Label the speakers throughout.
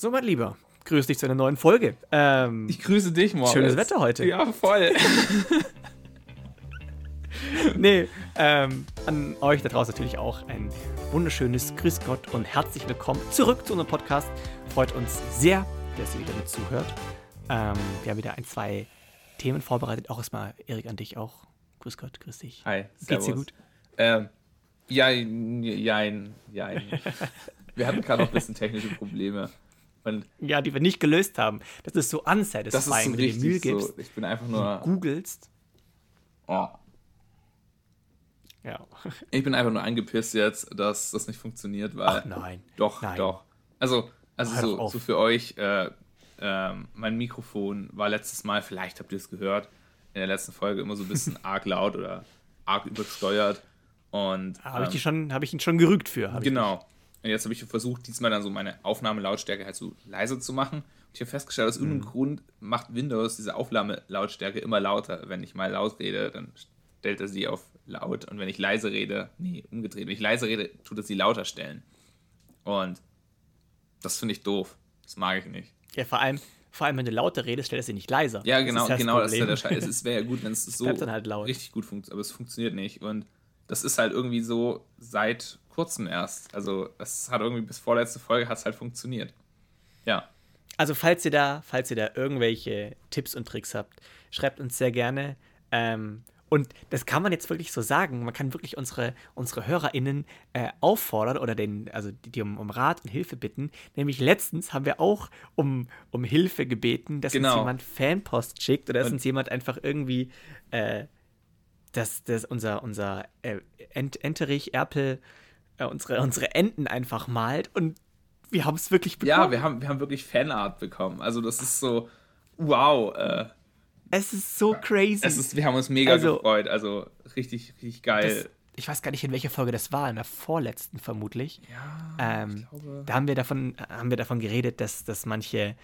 Speaker 1: So, mein Lieber, grüß dich zu einer neuen Folge. Ähm,
Speaker 2: ich grüße dich, Moritz.
Speaker 1: Schönes Wetter heute.
Speaker 2: Ja, voll.
Speaker 1: nee, ähm, an euch da draußen natürlich auch ein wunderschönes Grüß Gott und herzlich willkommen zurück zu unserem Podcast. Freut uns sehr, dass ihr wieder mit zuhört. Ähm, wir haben wieder ein, zwei Themen vorbereitet. Auch erstmal, Erik, an dich auch. Grüß Gott, grüß dich.
Speaker 2: Hi,
Speaker 1: servus. Geht's dir gut?
Speaker 2: Ähm, jein, jein, jein. wir hatten gerade noch ein bisschen technische Probleme.
Speaker 1: Und ja, die wir nicht gelöst haben. Das ist so unsatisfying,
Speaker 2: das ist so
Speaker 1: wenn du dir Mühe gibst.
Speaker 2: So, ich bin einfach nur.
Speaker 1: googelst.
Speaker 2: Oh.
Speaker 1: Ja.
Speaker 2: ich bin einfach nur angepisst jetzt, dass das nicht funktioniert, weil.
Speaker 1: Ach nein.
Speaker 2: Doch,
Speaker 1: nein.
Speaker 2: doch. Also, also so, so, für euch, äh, äh, mein Mikrofon war letztes Mal, vielleicht habt ihr es gehört, in der letzten Folge immer so ein bisschen arg laut oder arg übersteuert. Und.
Speaker 1: Habe ähm, ich, hab ich ihn schon gerügt für.
Speaker 2: Genau. Und jetzt habe ich versucht, diesmal dann so meine Aufnahmelautstärke halt so leise zu machen. Und ich habe festgestellt, aus irgendeinem mhm. Grund macht Windows diese Aufnahmelautstärke immer lauter. Wenn ich mal laut rede, dann stellt er sie auf laut. Und wenn ich leise rede, nee, umgedreht. Wenn ich leise rede, tut er sie lauter stellen. Und das finde ich doof. Das mag ich nicht.
Speaker 1: Ja, vor allem, vor allem, wenn du lauter redest, stellt er sie nicht leiser.
Speaker 2: Ja, genau, das genau, das ist ja der Scheiß. Es wäre ja gut, wenn es so
Speaker 1: halt
Speaker 2: richtig gut funktioniert, aber es funktioniert nicht. Und das ist halt irgendwie so seit kurzem erst. Also es hat irgendwie bis vorletzte Folge hat es halt funktioniert. Ja.
Speaker 1: Also falls ihr da, falls ihr da irgendwelche Tipps und Tricks habt, schreibt uns sehr gerne. Ähm, und das kann man jetzt wirklich so sagen. Man kann wirklich unsere, unsere HörerInnen äh, auffordern oder den, also die, die um, um, Rat und Hilfe bitten. Nämlich letztens haben wir auch um, um Hilfe gebeten, dass
Speaker 2: genau.
Speaker 1: uns jemand Fanpost schickt oder dass und uns jemand einfach irgendwie äh, dass, dass unser, unser äh, Ent Enterich, Erpel, äh, unsere, unsere Enten einfach malt und wir haben es wirklich
Speaker 2: bekommen. Ja, wir haben, wir haben wirklich Fanart bekommen. Also das ist so, wow. Äh,
Speaker 1: es ist so crazy.
Speaker 2: Es ist, wir haben uns mega also, gefreut. Also richtig, richtig geil.
Speaker 1: Das, ich weiß gar nicht, in welcher Folge das war, in der vorletzten vermutlich.
Speaker 2: Ja, ähm,
Speaker 1: Da haben wir davon, haben wir davon geredet, dass, dass manche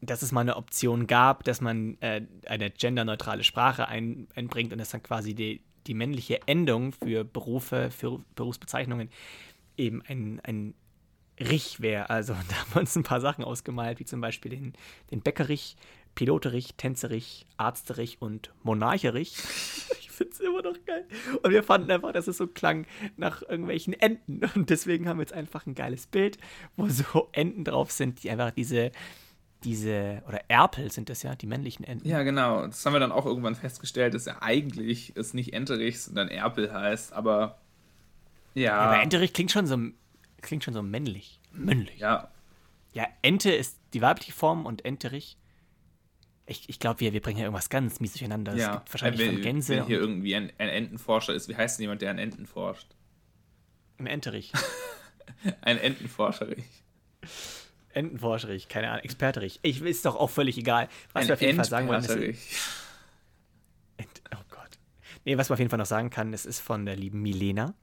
Speaker 1: dass es mal eine Option gab, dass man äh, eine genderneutrale Sprache ein, einbringt und dass dann quasi die, die männliche Endung für Berufe, für Berufsbezeichnungen eben ein, ein Rich wäre. Also da haben wir uns ein paar Sachen ausgemalt, wie zum Beispiel den, den Bäckerich, Piloterich, Tänzerich, Arzterich und Monarcherich. Ich finde es immer noch geil. Und wir fanden einfach, dass es so klang nach irgendwelchen Enten. Und deswegen haben wir jetzt einfach ein geiles Bild, wo so Enten drauf sind, die einfach diese diese, oder Erpel sind das ja, die männlichen Enten.
Speaker 2: Ja, genau. Das haben wir dann auch irgendwann festgestellt, dass er eigentlich es nicht Enterich, sondern Erpel heißt, aber ja. ja
Speaker 1: aber Enterich klingt schon so, klingt schon so männlich. Männlich.
Speaker 2: Ja.
Speaker 1: Ja, Ente ist die weibliche Form und Enterich. Ich, ich glaube, wir, wir bringen hier irgendwas ganz mies durcheinander. Es
Speaker 2: ja.
Speaker 1: gibt wahrscheinlich wenn,
Speaker 2: von Gänse. Wenn hier irgendwie ein, ein Entenforscher ist, wie heißt denn jemand, der an Enten forscht?
Speaker 1: Ein Enterich.
Speaker 2: ein Entenforscherich.
Speaker 1: Entenforscherich, keine Ahnung, Experterich. Ich ist doch auch völlig egal, was Ein wir auf jeden Fall sagen wollen. Ent, oh Gott. Nee, was man auf jeden Fall noch sagen kann, es ist von der lieben Milena.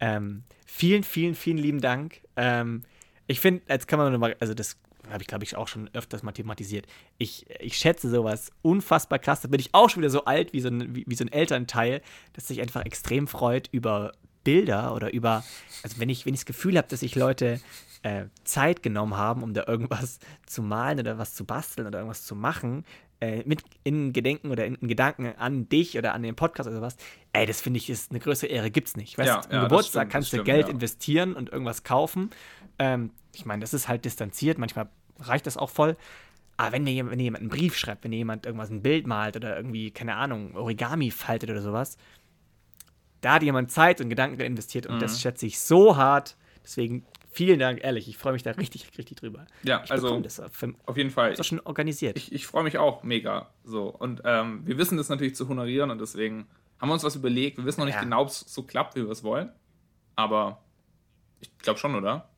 Speaker 1: Ähm, vielen, vielen, vielen lieben Dank. Ähm, ich finde, jetzt kann man nochmal, also das habe ich, glaube ich, auch schon öfters mal thematisiert. Ich, ich schätze sowas unfassbar krass. Da bin ich auch schon wieder so alt wie so ein, wie, wie so ein Elternteil, das sich einfach extrem freut über Bilder oder über, also wenn ich, wenn ich das Gefühl habe, dass sich Leute äh, Zeit genommen haben, um da irgendwas zu malen oder was zu basteln oder irgendwas zu machen, äh, mit in Gedenken oder in, in, Gedanken an dich oder an den Podcast oder sowas, ey, das finde ich ist eine größere Ehre, gibt's nicht. Weißt,
Speaker 2: ja,
Speaker 1: ja, Geburtstag stimmt, kannst du Geld ja. investieren und irgendwas kaufen. Ähm, ich meine, das ist halt distanziert, manchmal reicht das auch voll. Aber wenn dir, wenn dir jemand einen Brief schreibt, wenn dir jemand irgendwas ein Bild malt oder irgendwie, keine Ahnung, Origami faltet oder sowas, da hat jemand Zeit und Gedanken investiert und mhm. das schätze ich so hart. Deswegen vielen Dank, ehrlich. Ich freue mich da richtig, richtig drüber.
Speaker 2: Ja,
Speaker 1: ich
Speaker 2: also das auf jeden Fall.
Speaker 1: Ist doch schon organisiert.
Speaker 2: Ich, ich freue mich auch mega. So und ähm, wir wissen das natürlich zu honorieren und deswegen haben wir uns was überlegt. Wir wissen noch nicht ja. genau, ob es so klappt, wie wir es wollen, aber ich glaube schon, oder?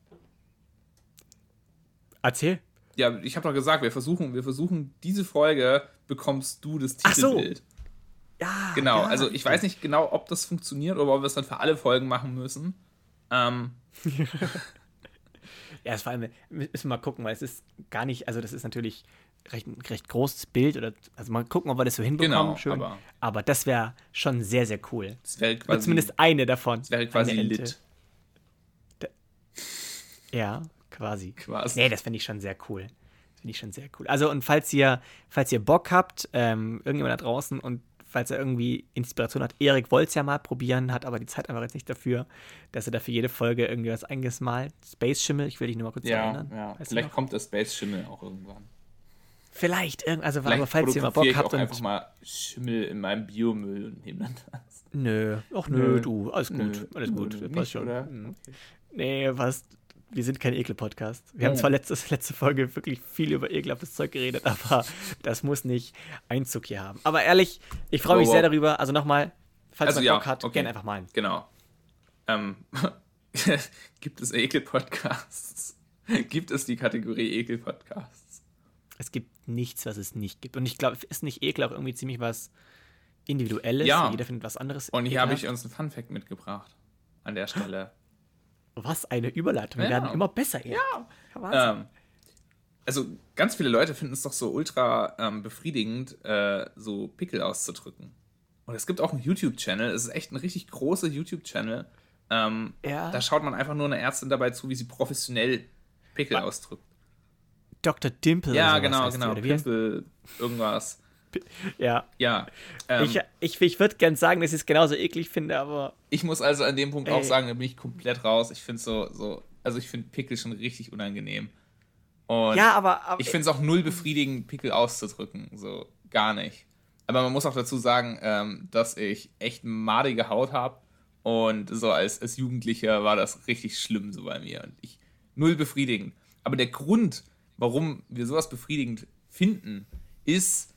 Speaker 1: Erzähl.
Speaker 2: Ja, ich habe doch gesagt, wir versuchen, wir versuchen diese Folge bekommst du das Titelbild.
Speaker 1: Ach so. Ja.
Speaker 2: Genau,
Speaker 1: ja,
Speaker 2: also ich weiß nicht genau, ob das funktioniert oder ob wir es dann für alle Folgen machen müssen. Ähm.
Speaker 1: ja, vor allem, müssen wir mal gucken, weil es ist gar nicht, also das ist natürlich recht, ein recht großes Bild oder, also mal gucken, ob wir das so hinbekommen.
Speaker 2: Genau,
Speaker 1: schön.
Speaker 2: Aber,
Speaker 1: aber das wäre schon sehr, sehr cool.
Speaker 2: Das wäre quasi. Oder
Speaker 1: zumindest eine davon.
Speaker 2: Das wäre quasi lit.
Speaker 1: Da, ja, Quasi. Quasi. Nee, das finde ich schon sehr cool. Das finde ich schon sehr cool. Also, und falls ihr, falls ihr Bock habt, ähm, irgendjemand da draußen und falls er irgendwie Inspiration hat, Erik wollte es ja mal probieren, hat aber die Zeit einfach jetzt nicht dafür, dass er da für jede Folge irgendwie was eingemalt. Space Schimmel, ich will dich nur mal kurz
Speaker 2: ja,
Speaker 1: erinnern.
Speaker 2: Ja, vielleicht kommt der Space Schimmel auch irgendwann.
Speaker 1: Vielleicht, also Vielleicht aber falls ihr mal Bock habt.
Speaker 2: Ich einfach mal Schimmel in meinem Biomüll und nehme dann das.
Speaker 1: Nö, ach nö, nö. du, alles nö. gut, alles gut, nö, passt nicht, schon. Oder? Okay. Nee, was, wir sind kein Ekel-Podcast. Wir oh. haben zwar letzte, letzte Folge wirklich viel über ekelhaftes Zeug geredet, aber das muss nicht Einzug hier haben. Aber ehrlich, ich freue mich oh, sehr darüber. Also nochmal, falls also, man ja, Bock hat, okay. gerne einfach malen.
Speaker 2: Genau. Ähm, gibt es Ekel-Podcasts? gibt es die Kategorie Ekel-Podcasts?
Speaker 1: Es gibt nichts, was es nicht gibt. Und ich glaube, ist nicht Ekel auch irgendwie ziemlich was Individuelles?
Speaker 2: Ja.
Speaker 1: Jeder findet was anderes.
Speaker 2: Und hier habe ich uns einen Fun-Fact mitgebracht. An der Stelle.
Speaker 1: Was eine Überleitung. Wir ja. werden immer besser.
Speaker 2: Ja. ja ähm, also ganz viele Leute finden es doch so ultra ähm, befriedigend, äh, so Pickel auszudrücken. Und es gibt auch einen YouTube-Channel. Es ist echt ein richtig großer YouTube-Channel. Ähm, ja. Da schaut man einfach nur eine Ärztin dabei zu, wie sie professionell Pickel Was? ausdrückt.
Speaker 1: Dr. Dimple.
Speaker 2: Ja, genau, genau. Pimple, irgendwas.
Speaker 1: Ja.
Speaker 2: Ja.
Speaker 1: Ähm, ich ich, ich würde gern sagen, dass ich es genauso eklig finde, aber.
Speaker 2: Ich muss also an dem Punkt ey. auch sagen, da bin ich komplett raus. Ich finde so, so, also ich finde Pickel schon richtig unangenehm. Und
Speaker 1: ja, aber. aber
Speaker 2: ich finde es auch null befriedigend, Pickel auszudrücken. So, gar nicht. Aber man muss auch dazu sagen, ähm, dass ich echt madige Haut habe. Und so als, als Jugendlicher war das richtig schlimm so bei mir. Und ich null befriedigend. Aber der Grund, warum wir sowas befriedigend finden, ist,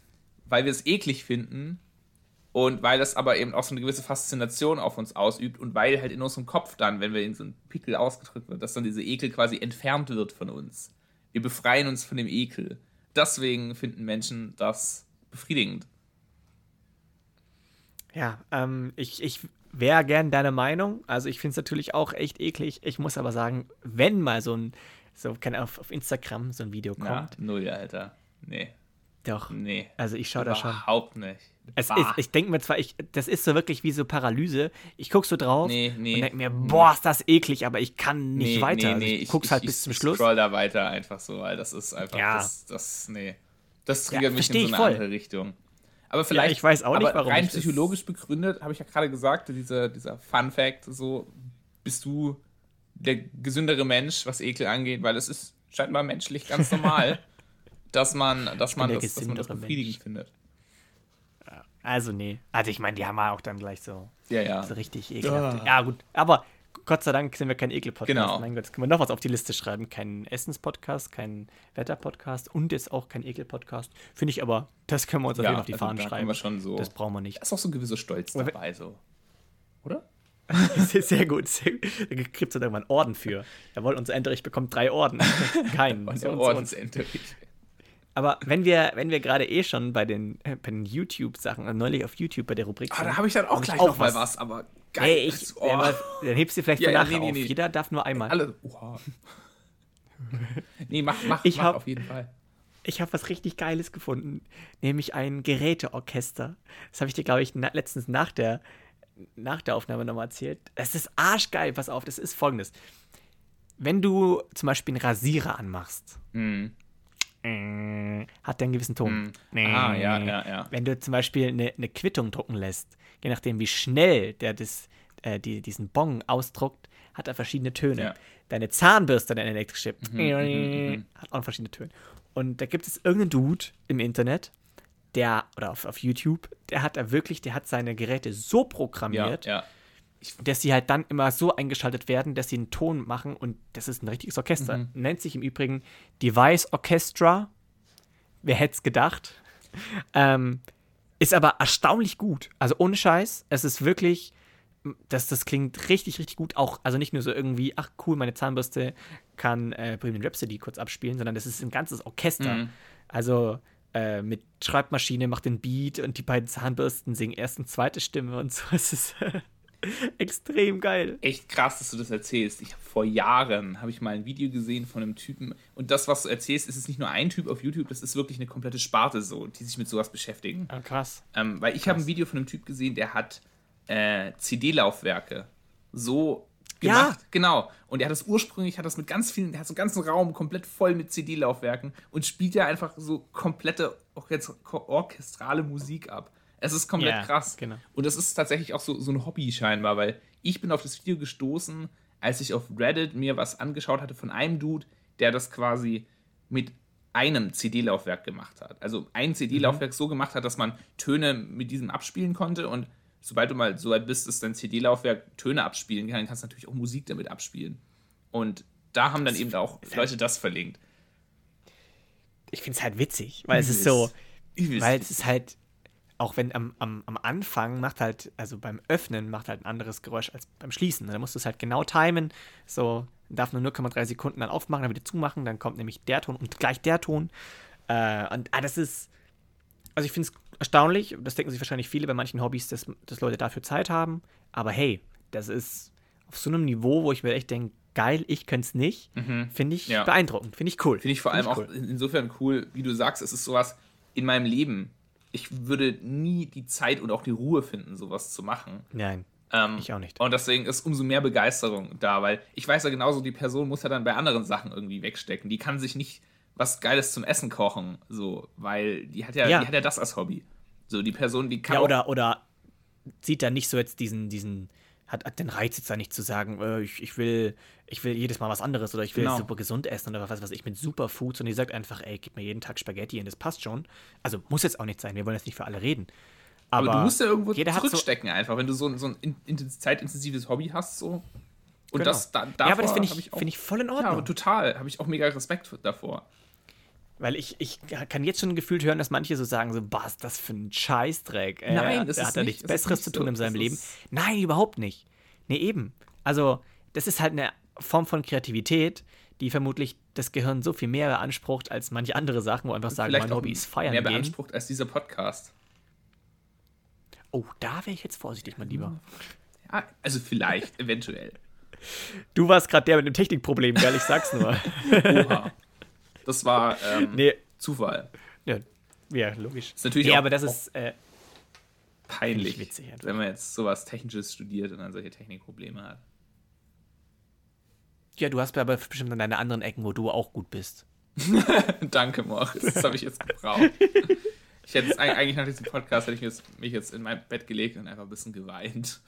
Speaker 2: weil wir es eklig finden und weil das aber eben auch so eine gewisse Faszination auf uns ausübt und weil halt in unserem Kopf dann, wenn wir in so einen Pickel ausgedrückt wird, dass dann diese Ekel quasi entfernt wird von uns. Wir befreien uns von dem Ekel. Deswegen finden Menschen das befriedigend.
Speaker 1: Ja, ähm, ich, ich wäre gern deine Meinung. Also ich finde es natürlich auch echt eklig. Ich muss aber sagen, wenn mal so ein, so kann auf, auf Instagram so ein Video kommt. Ja,
Speaker 2: null, Alter. Nee.
Speaker 1: Doch.
Speaker 2: Nee.
Speaker 1: Also ich schaue da schon.
Speaker 2: Überhaupt nicht.
Speaker 1: Es ist, ich denke mir zwar, ich, das ist so wirklich wie so Paralyse. Ich gucke so drauf
Speaker 2: nee, nee,
Speaker 1: und denke mir, boah, ist das eklig, aber ich kann nicht nee, weiter. Nee,
Speaker 2: nee, also
Speaker 1: ich guck's halt ich, bis zum Schluss. Ich
Speaker 2: scroll da weiter einfach so, weil das ist einfach, ja. das, das, nee. Das triggert ja, mich in so eine voll. andere Richtung. Aber vielleicht,
Speaker 1: ja, ich weiß auch nicht, warum.
Speaker 2: Rein psychologisch begründet, habe ich ja gerade gesagt, dieser, dieser Fun Fact, so bist du der gesündere Mensch, was Ekel angeht, weil es ist scheinbar menschlich ganz normal. Dass man, dass man, das, dass man das befriedigend Mensch. findet.
Speaker 1: Also, nee. Also, ich meine, die haben auch dann gleich so,
Speaker 2: ja, ja.
Speaker 1: so richtig ekelhaft. Ja. ja, gut. Aber Gott sei Dank sind wir kein Ekel-Podcast.
Speaker 2: Genau.
Speaker 1: Mein Gott, jetzt können wir noch was auf die Liste schreiben. Kein Essens-Podcast, kein Wetter-Podcast und jetzt auch kein Ekel-Podcast. Finde ich aber, das können wir uns auf jeden Fall auf die also Fahnen schreiben.
Speaker 2: Wir schon so,
Speaker 1: das brauchen wir nicht.
Speaker 2: Da ist auch so ein gewisser Stolz dabei, so. Oder?
Speaker 1: sehr gut. Sehr, da gibt es dann irgendwann Orden für. Jawohl, unser Enterich bekommt drei Orden. Keinen.
Speaker 2: unser Ordensenterich.
Speaker 1: Aber wenn wir, wenn wir gerade eh schon bei den, äh, den YouTube-Sachen, äh, neulich auf YouTube bei der Rubrik.
Speaker 2: Ah, da habe ich dann auch gleich auch noch was. mal was, aber geil. Hey,
Speaker 1: ich, oh. ja, dann hebst du vielleicht ja, ja, nee, nee, auf. Nee. Jeder darf nur einmal.
Speaker 2: Alle. Oha. nee, mach, mach, ich mach hab, auf jeden Fall.
Speaker 1: Ich habe was richtig Geiles gefunden, nämlich ein Geräteorchester. Das habe ich dir, glaube ich, na, letztens nach der, nach der Aufnahme nochmal erzählt. Es ist arschgeil, pass auf, das ist folgendes. Wenn du zum Beispiel einen Rasierer anmachst,
Speaker 2: mhm
Speaker 1: hat der einen gewissen Ton.
Speaker 2: Mm. Ah, ja, ja, ja.
Speaker 1: Wenn du zum Beispiel eine, eine Quittung drucken lässt, je nachdem, wie schnell der das, äh, die, diesen Bon ausdruckt, hat er verschiedene Töne. Ja. Deine Zahnbürste, deine elektrische, mhm, mhm, mhm, hat auch verschiedene Töne. Und da gibt es irgendeinen Dude im Internet, der, oder auf, auf YouTube, der hat da wirklich, der hat seine Geräte so programmiert,
Speaker 2: ja, ja.
Speaker 1: Dass sie halt dann immer so eingeschaltet werden, dass sie einen Ton machen und das ist ein richtiges Orchester. Mhm. Nennt sich im Übrigen Device Orchestra. Wer hätte es gedacht? Ähm, ist aber erstaunlich gut. Also ohne Scheiß, es ist wirklich, das, das klingt richtig, richtig gut. Auch, also nicht nur so irgendwie, ach cool, meine Zahnbürste kann äh, Bohemian Rhapsody kurz abspielen, sondern das ist ein ganzes Orchester. Mhm. Also äh, mit Schreibmaschine macht den Beat und die beiden Zahnbürsten singen erst und zweite Stimme und so. Es ist Extrem geil.
Speaker 2: Echt krass, dass du das erzählst. Ich habe vor Jahren habe ich mal ein Video gesehen von einem Typen und das, was du erzählst, ist es nicht nur ein Typ auf YouTube, das ist wirklich eine komplette Sparte so, die sich mit sowas beschäftigen.
Speaker 1: Ah, krass.
Speaker 2: Ähm, weil ich habe ein Video von einem Typ gesehen, der hat äh, CD-Laufwerke so gemacht. Ja. Genau. Und er hat das ursprünglich, hat das mit ganz vielen, er hat so einen ganzen Raum komplett voll mit CD-Laufwerken und spielt ja einfach so komplette orchestrale Musik ab. Es ist komplett yeah, krass. Genau. Und es ist tatsächlich auch so, so ein Hobby scheinbar, weil ich bin auf das Video gestoßen, als ich auf Reddit mir was angeschaut hatte von einem Dude, der das quasi mit einem CD-Laufwerk gemacht hat. Also ein CD-Laufwerk mhm. so gemacht hat, dass man Töne mit diesem abspielen konnte und sobald du mal so weit bist, dass dein CD-Laufwerk Töne abspielen kann, kannst du natürlich auch Musik damit abspielen. Und da haben dann eben auch Leute das verlinkt.
Speaker 1: Ich finde es halt witzig, weil es ist so, weil es ist halt, auch wenn am, am, am Anfang macht halt, also beim Öffnen macht halt ein anderes Geräusch als beim Schließen. Da musst du es halt genau timen, so darf nur 0,3 Sekunden dann aufmachen, dann wieder zumachen, dann kommt nämlich der Ton und gleich der Ton. Äh, und ah, das ist, also ich finde es erstaunlich, das denken sich wahrscheinlich viele bei manchen Hobbys, dass, dass Leute dafür Zeit haben, aber hey, das ist auf so einem Niveau, wo ich mir echt denke, geil, ich könnte es nicht, mhm. finde ich ja. beeindruckend, finde ich cool.
Speaker 2: Finde ich vor allem cool. auch insofern cool, wie du sagst, es ist sowas in meinem Leben. Ich würde nie die Zeit und auch die Ruhe finden, sowas zu machen.
Speaker 1: Nein.
Speaker 2: Ähm, ich auch nicht. Und deswegen ist umso mehr Begeisterung da, weil ich weiß ja genauso, die Person muss ja dann bei anderen Sachen irgendwie wegstecken. Die kann sich nicht was Geiles zum Essen kochen, so, weil die hat ja, ja. Die hat ja das als Hobby. So, die Person, die kann.
Speaker 1: Ja, oder, oder sieht da nicht so jetzt diesen, diesen, hat, hat den Reiz jetzt da nicht zu sagen, äh, ich, ich, will, ich will jedes Mal was anderes oder ich will genau. super gesund essen oder was weiß ich mit Superfoods und die sagt einfach, ey, gib mir jeden Tag Spaghetti und das passt schon. Also muss jetzt auch nicht sein, wir wollen jetzt nicht für alle reden.
Speaker 2: Aber, aber du musst ja irgendwo zurückstecken so, einfach, wenn du so, so ein in, zeitintensives Hobby hast, so. Und genau. das da,
Speaker 1: Ja, aber das finde ich, find ich voll in Ordnung. Ja,
Speaker 2: total. Habe ich auch mega Respekt davor.
Speaker 1: Weil ich, ich kann jetzt schon gefühlt hören, dass manche so sagen: so, was ist das für ein Scheißdreck? Äh, Nein, das ist hat er nichts Besseres nicht zu tun in seinem Leben. Nein, überhaupt nicht. Nee, eben. Also, das ist halt eine Form von Kreativität, die vermutlich das Gehirn so viel mehr beansprucht als manche andere Sachen, wo einfach sagen, mein Hobby ist feiern.
Speaker 2: Mehr beansprucht als dieser Podcast.
Speaker 1: Oh, da wäre ich jetzt vorsichtig, mein Lieber.
Speaker 2: Ja, also vielleicht, eventuell.
Speaker 1: Du warst gerade der mit dem Technikproblem, gell? Ich sag's nur. Oha.
Speaker 2: Das war ähm, nee. Zufall.
Speaker 1: Ja, ja, logisch.
Speaker 2: Ist natürlich nee,
Speaker 1: aber das ist äh,
Speaker 2: peinlich, witzig, wenn man jetzt sowas Technisches studiert und dann solche Technikprobleme hat.
Speaker 1: Ja, du hast aber bestimmt an deine anderen Ecken, wo du auch gut bist.
Speaker 2: Danke, Moritz. Das habe ich jetzt gebraucht. Ich hätte es eigentlich nach diesem Podcast hätte ich mich jetzt in mein Bett gelegt und einfach ein bisschen geweint.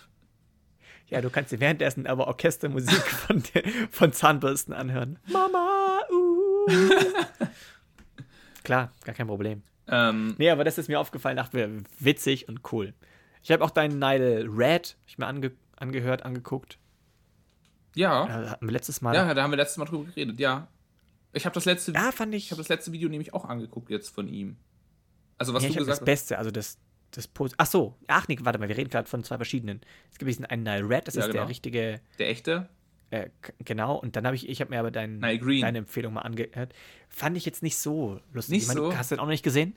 Speaker 1: Ja, du kannst dir währenddessen aber Orchestermusik von, von Zahnbürsten anhören. Mama. Klar, gar kein Problem. Ähm, nee, aber das ist mir aufgefallen, dachte witzig und cool. Ich habe auch deinen Nile Red ich mir ange angehört, angeguckt.
Speaker 2: Ja.
Speaker 1: Äh, letztes Mal.
Speaker 2: Ja, da haben wir letztes Mal drüber geredet, ja. Ich habe das letzte
Speaker 1: ja, fand ich,
Speaker 2: ich habe das letzte Video nämlich auch angeguckt jetzt von ihm.
Speaker 1: Also was ja, du gesagt das Beste, also das, das Post. Ach so, ach nee, warte mal, wir reden gerade von zwei verschiedenen. Es gibt diesen einen Nile Red, das ja, ist genau. der richtige.
Speaker 2: Der echte?
Speaker 1: Äh, genau, und dann habe ich, ich habe mir aber dein, deine Empfehlung mal angehört. Fand ich jetzt nicht so lustig.
Speaker 2: Nicht ich meine, so?
Speaker 1: Hast du den auch noch nicht gesehen?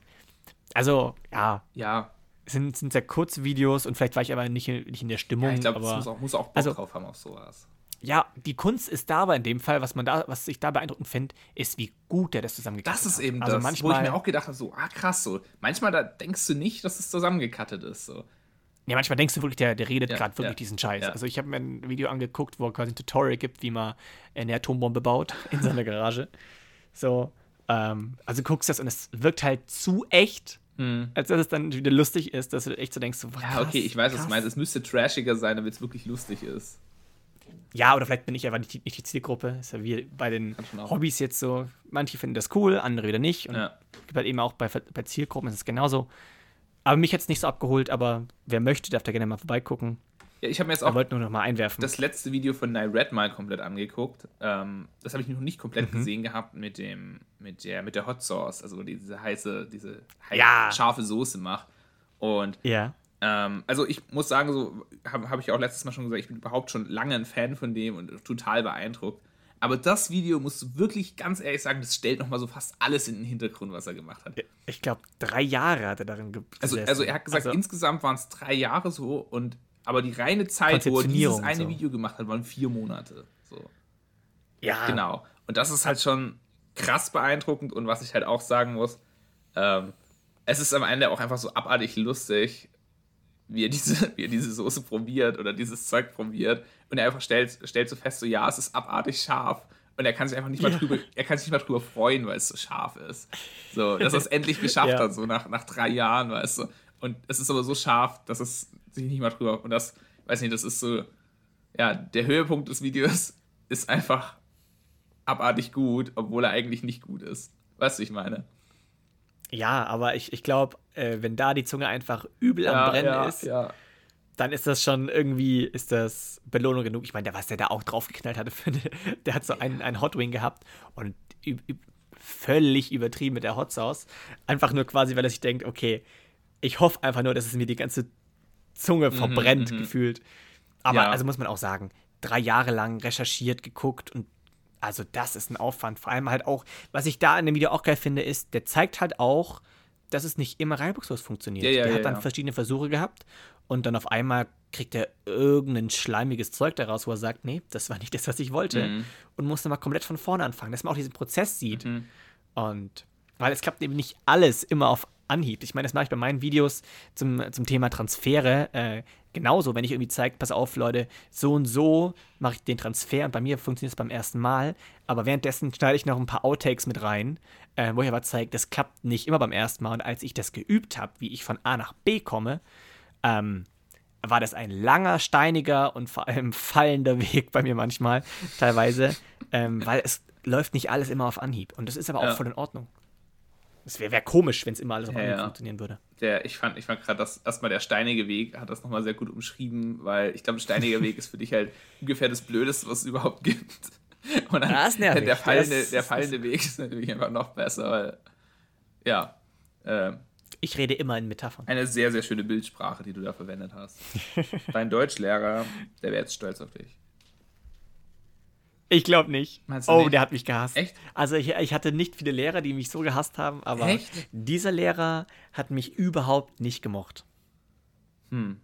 Speaker 1: Also, ja.
Speaker 2: Ja.
Speaker 1: Es sind, sind sehr kurze Videos und vielleicht war ich aber nicht, nicht in der Stimmung. Ja,
Speaker 2: ich glaube,
Speaker 1: es
Speaker 2: muss auch, muss auch Bock also, drauf haben auf sowas
Speaker 1: ja, die Kunst ist da, aber in dem Fall, was man da, was ich da beeindruckend finde, ist, wie gut der das zusammengekattet
Speaker 2: hat. Das ist eben also das, manchmal, wo ich mir auch gedacht habe, so, ah krass, so. Manchmal da denkst du nicht, dass es zusammengekattet ist, so.
Speaker 1: Ja, manchmal denkst du wirklich, der, der redet ja, gerade wirklich ja, diesen Scheiß. Ja. Also ich habe mir ein Video angeguckt, wo er quasi ein Tutorial gibt, wie man eine Atombombe baut in seiner Garage. So, ähm, also guckst das und es wirkt halt zu echt, hm. als dass es dann wieder lustig ist, dass du echt so denkst, so,
Speaker 2: was, Ja, okay, ich weiß, krass. was du meinst. Es müsste trashiger sein, damit es wirklich lustig ist.
Speaker 1: Ja, oder vielleicht bin ich einfach nicht, nicht die Zielgruppe. Ist ja wie bei den Hobbys jetzt so. Manche finden das cool, andere wieder nicht. Und ja. halt eben auch bei, bei Zielgruppen ist es genauso. Aber mich hat es nicht so abgeholt, aber wer möchte, darf da gerne mal vorbeigucken.
Speaker 2: Ja, ich habe mir jetzt auch
Speaker 1: wollte nur noch mal einwerfen.
Speaker 2: das letzte Video von Nile Red mal komplett angeguckt. Ähm, das habe ich noch nicht komplett mhm. gesehen gehabt mit dem mit der mit der Hot Sauce, also diese heiße diese heiße, ja. scharfe Soße macht. Und
Speaker 1: ja.
Speaker 2: Ähm, also ich muss sagen, so habe hab ich auch letztes Mal schon gesagt, ich bin überhaupt schon lange ein Fan von dem und total beeindruckt. Aber das Video, musst du wirklich ganz ehrlich sagen, das stellt nochmal so fast alles in den Hintergrund, was er gemacht hat.
Speaker 1: Ich glaube, drei Jahre hat er darin
Speaker 2: gesessen. Also, also er hat gesagt, also, insgesamt waren es drei Jahre so und aber die reine Zeit, wo er dieses eine so. Video gemacht hat, waren vier Monate. So.
Speaker 1: Ja.
Speaker 2: Genau. Und das ist halt schon krass beeindruckend und was ich halt auch sagen muss, ähm, es ist am Ende auch einfach so abartig lustig, wie er diese, wie er diese Soße probiert oder dieses Zeug probiert und er einfach stellt, stellt so fest, so ja, es ist abartig scharf. Und er kann sich einfach nicht mal drüber, er kann sich nicht mal drüber freuen, weil es so scharf ist. So, dass er es endlich geschafft ja. hat, so nach, nach drei Jahren, weißt du. Und es ist aber so scharf, dass es sich nicht mal drüber. Und das, weiß nicht, das ist so, ja, der Höhepunkt des Videos ist einfach abartig gut, obwohl er eigentlich nicht gut ist. Weißt du, ich meine?
Speaker 1: Ja, aber ich, ich glaube, äh, wenn da die Zunge einfach übel ja, am Brennen ja, ist, ja. dann ist das schon irgendwie, ist das Belohnung genug. Ich meine, der, was der da auch draufgeknallt hatte, eine, der hat so einen, einen Hot Wing gehabt und völlig übertrieben mit der Hot Sauce. Einfach nur quasi, weil er sich denkt, okay, ich hoffe einfach nur, dass es mir die ganze Zunge mhm, verbrennt, mhm, gefühlt. Aber also muss man auch sagen, drei Jahre lang recherchiert, geguckt und also das ist ein Aufwand. Vor allem halt auch, was ich da in dem Video auch geil finde, ist, der zeigt halt auch, dass es nicht immer reibungslos funktioniert. Ja, ja, der ja, hat dann verschiedene Versuche gehabt und dann auf einmal kriegt er irgendein schleimiges Zeug daraus, wo er sagt, nee, das war nicht das, was ich wollte. Mhm. Und muss dann mal komplett von vorne anfangen, dass man auch diesen Prozess sieht. Mhm. Und weil es klappt eben nicht alles immer auf Anhieb. Ich meine, das mache ich bei meinen Videos zum, zum Thema Transfere äh, genauso. Wenn ich irgendwie zeige, pass auf, Leute, so und so mache ich den Transfer und bei mir funktioniert es beim ersten Mal. Aber währenddessen schneide ich noch ein paar Outtakes mit rein, äh, wo ich aber zeige, das klappt nicht immer beim ersten Mal. Und als ich das geübt habe, wie ich von A nach B komme, ähm, war das ein langer, steiniger und vor allem fallender Weg bei mir manchmal, teilweise, ähm, weil es läuft nicht alles immer auf Anhieb. Und das ist aber auch ja. voll in Ordnung. Es wäre wär komisch, wenn es immer alles auf ja, funktionieren würde.
Speaker 2: Der, ich fand, ich fand gerade, dass erstmal der steinige Weg hat das nochmal sehr gut umschrieben, weil ich glaube, der steinige Weg ist für dich halt ungefähr das Blödeste, was es überhaupt gibt. Und dann, das nervig. Der, fallende, der fallende Weg ist natürlich einfach noch besser, weil, ja. Äh,
Speaker 1: ich rede immer in Metaphern.
Speaker 2: Eine sehr, sehr schöne Bildsprache, die du da verwendet hast. Dein Deutschlehrer, der wäre jetzt stolz auf dich.
Speaker 1: Ich glaube nicht. oh, nicht? der hat mich gehasst. Echt? Also ich, ich, hatte nicht viele Lehrer, die mich so gehasst haben, aber Echt? dieser Lehrer hat mich überhaupt nicht gemocht.
Speaker 2: Hm.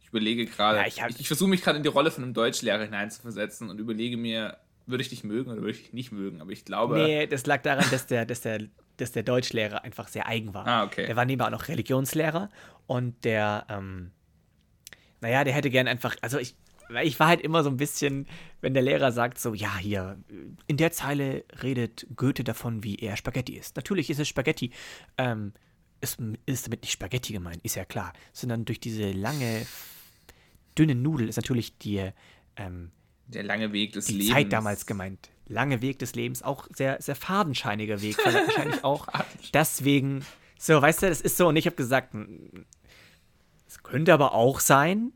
Speaker 2: Ich überlege gerade. Ja, ich, ich, ich versuche mich gerade in die Rolle von einem Deutschlehrer hineinzuversetzen und überlege mir, würde ich dich mögen oder würde ich dich nicht mögen? Aber ich glaube.
Speaker 1: Nee, das lag daran, dass der, dass der, dass der Deutschlehrer einfach sehr eigen war. Ah, okay. Der war nebenbei auch noch Religionslehrer und der, ähm, naja, der hätte gern einfach, also ich, weil ich war halt immer so ein bisschen, wenn der Lehrer sagt so, ja, hier, in der Zeile redet Goethe davon, wie er Spaghetti ist. Natürlich ist es Spaghetti. Ähm, es ist damit nicht Spaghetti gemeint, ist ja klar. Sondern durch diese lange, dünne Nudel ist natürlich die, ähm,
Speaker 2: der lange Weg des
Speaker 1: die
Speaker 2: Lebens.
Speaker 1: Zeit damals gemeint. Lange Weg des Lebens, auch sehr, sehr fadenscheiniger Weg. wahrscheinlich auch deswegen. So, weißt du, das ist so, und ich habe gesagt, es könnte aber auch sein,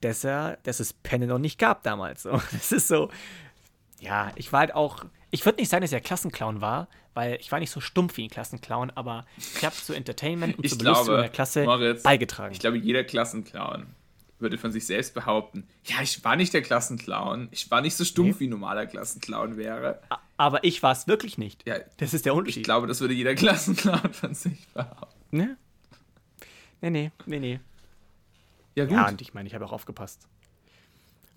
Speaker 1: dass, er, dass es Penne noch nicht gab damals. So. Das ist so, ja, ich war halt auch, ich würde nicht sagen, dass er Klassenclown war, weil ich war nicht so stumpf wie ein Klassenclown, aber ich habe zu Entertainment und
Speaker 2: ich
Speaker 1: zur
Speaker 2: Belustigung
Speaker 1: der Klasse
Speaker 2: Moritz,
Speaker 1: beigetragen.
Speaker 2: Ich glaube, jeder Klassenclown würde von sich selbst behaupten, ja, ich war nicht der Klassenclown, ich war nicht so stumpf nee. wie ein normaler Klassenclown wäre.
Speaker 1: Aber ich war es wirklich nicht. Ja, das ist der Unterschied.
Speaker 2: Ich glaube, das würde jeder Klassenclown von sich behaupten.
Speaker 1: Ne? Nee, nee, nee, nee. Ja, gut. Ja, und ich meine, ich habe auch aufgepasst.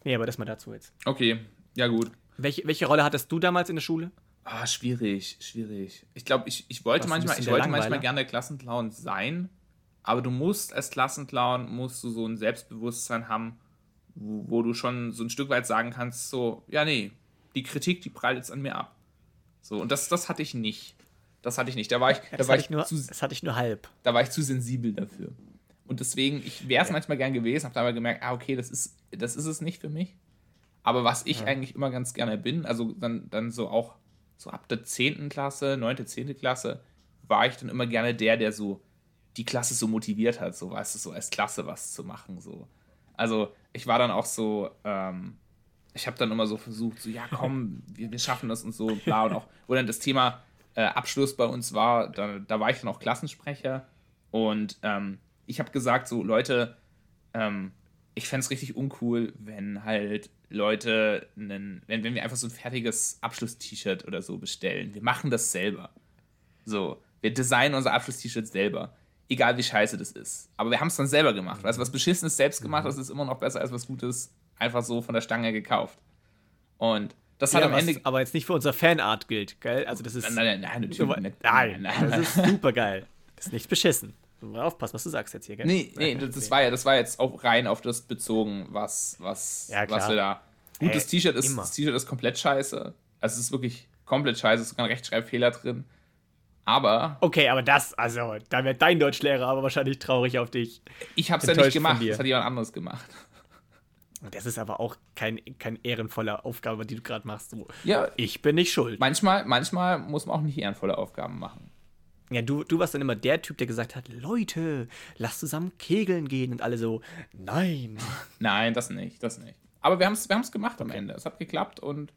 Speaker 1: Nee, aber das mal dazu jetzt.
Speaker 2: Okay, ja, gut.
Speaker 1: Welche, welche Rolle hattest du damals in der Schule?
Speaker 2: Ah, schwierig, schwierig. Ich glaube, ich, ich wollte, manchmal, ich wollte manchmal gerne Klassenclown sein, aber du musst als Klassenclown, musst du so ein Selbstbewusstsein haben, wo, wo, du schon so ein Stück weit sagen kannst, so, ja, nee, die Kritik, die prallt jetzt an mir ab. So, und das, das hatte ich nicht. Das hatte ich nicht. Da war ich, da war
Speaker 1: ich, nur, zu, das hatte ich nur halb.
Speaker 2: Da war ich zu sensibel dafür. Und deswegen, ich wäre es ja. manchmal gern gewesen, habe aber gemerkt, ah, okay, das ist, das ist es nicht für mich. Aber was ich ja. eigentlich immer ganz gerne bin, also dann, dann so auch so ab der 10. Klasse, 9., 10. Klasse, war ich dann immer gerne der, der so die Klasse so motiviert hat, so weißt du, so als Klasse was zu machen. So. Also ich war dann auch so, ähm, ich habe dann immer so versucht, so, ja komm, wir, wir schaffen das und so, bla. Und auch, wo dann das Thema äh, Abschluss bei uns war, da, da war ich dann auch Klassensprecher. Und ähm, ich habe gesagt, so Leute, ähm, ich fände es richtig uncool, wenn halt Leute, einen, wenn, wenn wir einfach so ein fertiges Abschluss-T-Shirt oder so bestellen. Wir machen das selber. So, wir designen unser Abschluss-T-Shirt selber. Egal wie scheiße das ist. Aber wir haben es dann selber gemacht. Weißt du, was Beschissenes selbst gemacht, das ist immer noch besser als was Gutes einfach so von der Stange gekauft. Und das hat ja, am Ende.
Speaker 1: aber jetzt nicht für unser Fanart gilt, gell? Also das ist.
Speaker 2: Nein, nein, nein, natürlich
Speaker 1: nicht. Nein, nein, das ist super geil. Das ist nicht beschissen. Aufpassen, was du sagst jetzt hier,
Speaker 2: gell? Nee, nee, das, das war ja, das war jetzt auch rein auf das bezogen, was, was, ja, was wir da. Gut, das T-Shirt ist, das T-Shirt ist komplett scheiße. Also es ist wirklich komplett scheiße, es ist sogar ein Rechtschreibfehler drin. Aber.
Speaker 1: Okay, aber das, also, da wäre dein Deutschlehrer aber wahrscheinlich traurig auf dich.
Speaker 2: Ich hab's ja nicht gemacht, das hat jemand anderes gemacht.
Speaker 1: Das ist aber auch kein, kein ehrenvolle Aufgabe, die du gerade machst. So,
Speaker 2: ja.
Speaker 1: Ich bin nicht schuld.
Speaker 2: Manchmal, manchmal muss man auch nicht ehrenvolle Aufgaben machen.
Speaker 1: Ja, du, du warst dann immer der Typ, der gesagt hat, Leute, lass zusammen kegeln gehen und alle so, nein.
Speaker 2: Nein, das nicht, das nicht. Aber wir haben es wir gemacht am Ende. Es hat geklappt und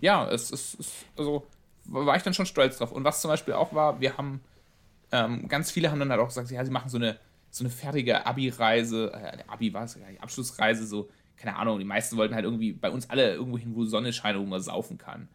Speaker 2: ja, es ist, also war ich dann schon stolz drauf. Und was zum Beispiel auch war, wir haben, ähm, ganz viele haben dann halt auch gesagt, ja, sie machen so eine, so eine fertige Abi-Reise, äh, Abi war es, ja, Abschlussreise, so, keine Ahnung, die meisten wollten halt irgendwie bei uns alle irgendwo hin, wo Sonne scheint, wo man saufen kann.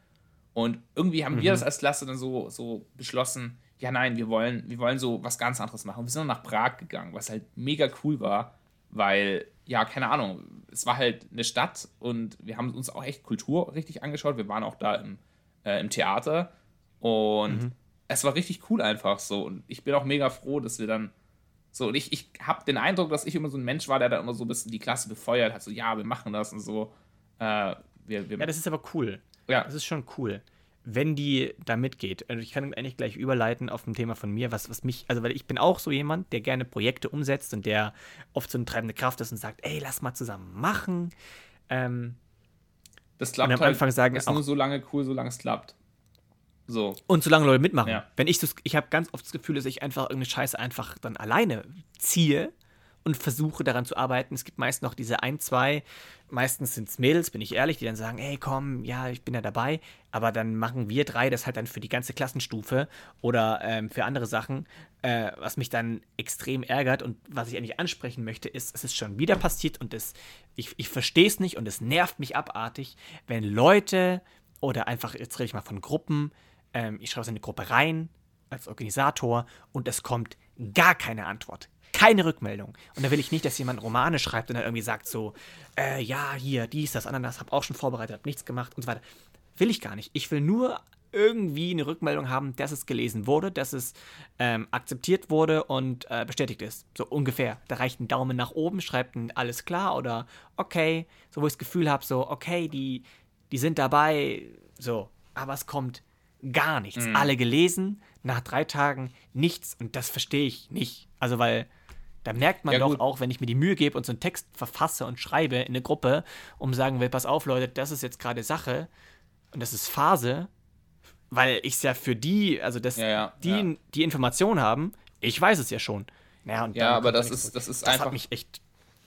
Speaker 2: Und irgendwie haben mhm. wir das als Klasse dann so, so beschlossen, ja, nein, wir wollen, wir wollen so was ganz anderes machen. Und wir sind dann nach Prag gegangen, was halt mega cool war, weil, ja, keine Ahnung, es war halt eine Stadt und wir haben uns auch echt Kultur richtig angeschaut. Wir waren auch da im, äh, im Theater und mhm. es war richtig cool einfach so. Und ich bin auch mega froh, dass wir dann so, und ich, ich habe den Eindruck, dass ich immer so ein Mensch war, der da immer so ein bisschen die Klasse befeuert hat, so, ja, wir machen das und so. Äh, wir, wir
Speaker 1: ja, das ist aber cool.
Speaker 2: Ja.
Speaker 1: Das ist schon cool wenn die da mitgeht. Also ich kann eigentlich gleich überleiten auf ein Thema von mir, was, was mich, also weil ich bin auch so jemand, der gerne Projekte umsetzt und der oft so eine treibende Kraft ist und sagt, ey, lass mal zusammen machen. Ähm,
Speaker 2: das klappt und am halt, Anfang sagen, ist auch, nur so lange cool, solange es klappt. So.
Speaker 1: Und solange Leute mitmachen. Ja. Wenn ich das, ich habe ganz oft das Gefühl, dass ich einfach irgendeine Scheiße einfach dann alleine ziehe und versuche daran zu arbeiten. Es gibt meist noch diese ein, zwei, meistens sind es Mädels, bin ich ehrlich, die dann sagen, hey komm, ja, ich bin ja dabei, aber dann machen wir drei das halt dann für die ganze Klassenstufe oder ähm, für andere Sachen, äh, was mich dann extrem ärgert und was ich eigentlich ansprechen möchte, ist, es ist schon wieder passiert und es, ich, ich verstehe es nicht und es nervt mich abartig, wenn Leute oder einfach, jetzt rede ich mal von Gruppen, ähm, ich schreibe es in eine Gruppe rein als Organisator und es kommt gar keine Antwort keine Rückmeldung. Und da will ich nicht, dass jemand Romane schreibt und dann irgendwie sagt so, äh, ja, hier, dies, das, Ananas, hab auch schon vorbereitet, hab nichts gemacht und so weiter. Will ich gar nicht. Ich will nur irgendwie eine Rückmeldung haben, dass es gelesen wurde, dass es ähm, akzeptiert wurde und äh, bestätigt ist. So ungefähr. Da reicht ein Daumen nach oben, schreibt ein alles klar oder okay, so wo ich das Gefühl habe, so okay, die, die sind dabei, so. Aber es kommt gar nichts. Mhm. Alle gelesen, nach drei Tagen nichts und das verstehe ich nicht. Also weil da merkt man ja, doch gut. auch, wenn ich mir die Mühe gebe und so einen Text verfasse und schreibe in eine Gruppe, um sagen will, pass auf, Leute, das ist jetzt gerade Sache und das ist Phase, weil ich es ja für die, also dass
Speaker 2: ja, ja,
Speaker 1: die die Information haben, ich weiß es ja schon.
Speaker 2: Ja, ja aber das ist, das ist
Speaker 1: das
Speaker 2: einfach.
Speaker 1: Mich echt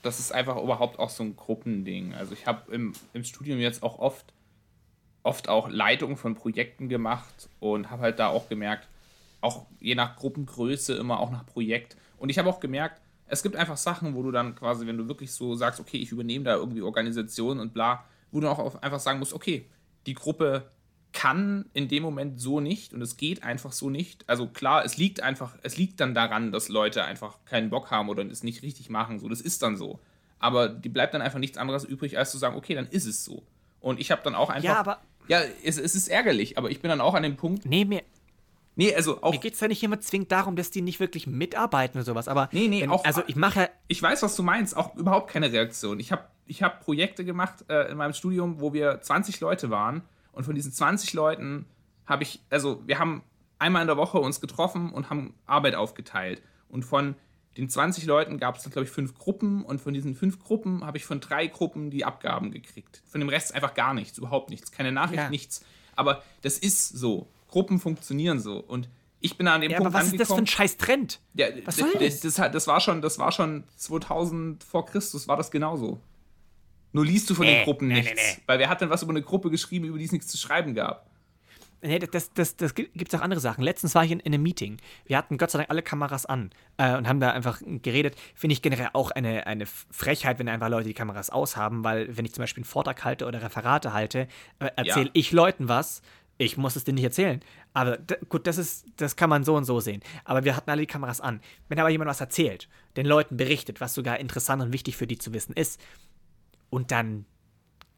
Speaker 2: das ist einfach überhaupt auch so ein Gruppending. Also ich habe im, im Studium jetzt auch oft, oft auch Leitung von Projekten gemacht und habe halt da auch gemerkt, auch je nach Gruppengröße immer auch nach Projekt. Und ich habe auch gemerkt, es gibt einfach Sachen, wo du dann quasi, wenn du wirklich so sagst, okay, ich übernehme da irgendwie Organisation und bla, wo du auch einfach sagen musst, okay, die Gruppe kann in dem Moment so nicht und es geht einfach so nicht. Also klar, es liegt einfach, es liegt dann daran, dass Leute einfach keinen Bock haben oder es nicht richtig machen. So, das ist dann so. Aber die bleibt dann einfach nichts anderes übrig, als zu sagen, okay, dann ist es so. Und ich habe dann auch einfach.
Speaker 1: Ja, aber.
Speaker 2: Ja, es, es, ist ärgerlich, aber ich bin dann auch an dem Punkt.
Speaker 1: Nee, mir,
Speaker 2: Nee, also auch.
Speaker 1: Mir geht es ja nicht immer zwingend darum, dass die nicht wirklich mitarbeiten oder sowas, aber.
Speaker 2: Nee, nee,
Speaker 1: wenn,
Speaker 2: auch.
Speaker 1: Also ich mache.
Speaker 2: Ich weiß, was du meinst, auch überhaupt keine Reaktion. Ich habe ich hab Projekte gemacht äh, in meinem Studium, wo wir 20 Leute waren und von diesen 20 Leuten habe ich, also wir haben einmal in der Woche uns getroffen und haben Arbeit aufgeteilt. Und von den 20 Leuten gab es dann, glaube ich, fünf Gruppen und von diesen fünf Gruppen habe ich von drei Gruppen die Abgaben gekriegt. Von dem Rest einfach gar nichts, überhaupt nichts. Keine Nachricht, ja. nichts. Aber das ist so. Gruppen funktionieren so. Und ich bin an dem
Speaker 1: ja,
Speaker 2: Punkt
Speaker 1: aber was ist das für ein scheiß Trend?
Speaker 2: Ja, was soll das? Das, das, das, war schon, das war schon 2000 vor Christus, war das genauso. Nur liest du von nee, den Gruppen nee, nichts. Nee, weil wer hat denn was über eine Gruppe geschrieben, über die es nichts zu schreiben gab?
Speaker 1: Nee, das, das, das gibt es auch andere Sachen. Letztens war ich in, in, einem Meeting. Wir hatten Gott sei Dank alle Kameras an äh, und haben da einfach geredet. Finde ich generell auch eine, eine Frechheit, wenn einfach Leute die Kameras aushaben, weil wenn ich zum Beispiel einen Vortrag halte oder Referate halte, äh, erzähle ja. ich Leuten was, ich muss es dir nicht erzählen. Aber gut, das ist, das kann man so und so sehen. Aber wir hatten alle die Kameras an. Wenn aber jemand was erzählt, den Leuten berichtet, was sogar interessant und wichtig für die zu wissen ist, und dann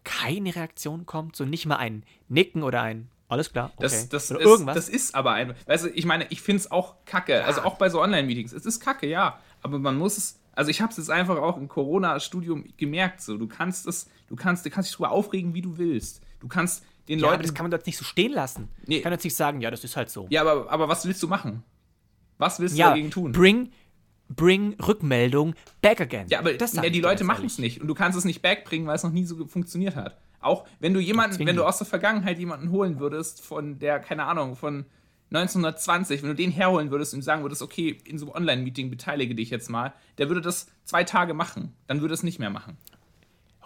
Speaker 1: keine Reaktion kommt, so nicht mal ein Nicken oder ein Alles klar.
Speaker 2: Okay. Das, das, ist, irgendwas? das ist aber ein. Weißt du, ich meine, ich finde es auch kacke. Ja. Also auch bei so Online-Meetings. Es ist kacke, ja. Aber man muss es. Also ich habe es jetzt einfach auch im Corona-Studium gemerkt. So, du kannst es, du kannst, du kannst dich darüber aufregen, wie du willst. Du kannst den ja, Leuten. Aber
Speaker 1: das kann man dort nicht so stehen lassen. Nee. Ich kann jetzt nicht sagen, ja, das ist halt so.
Speaker 2: Ja, aber, aber was willst du machen? Was willst du ja, dagegen tun?
Speaker 1: Bring, bring Rückmeldung back again.
Speaker 2: Ja, aber das ja, die Leute machen es nicht. Und du kannst es nicht backbringen, weil es noch nie so funktioniert hat. Auch wenn du jemanden, wenn du aus der Vergangenheit jemanden holen würdest, von der, keine Ahnung, von 1920, wenn du den herholen würdest und sagen würdest, okay, in so einem Online-Meeting beteilige dich jetzt mal, der würde das zwei Tage machen, dann würde es nicht mehr machen.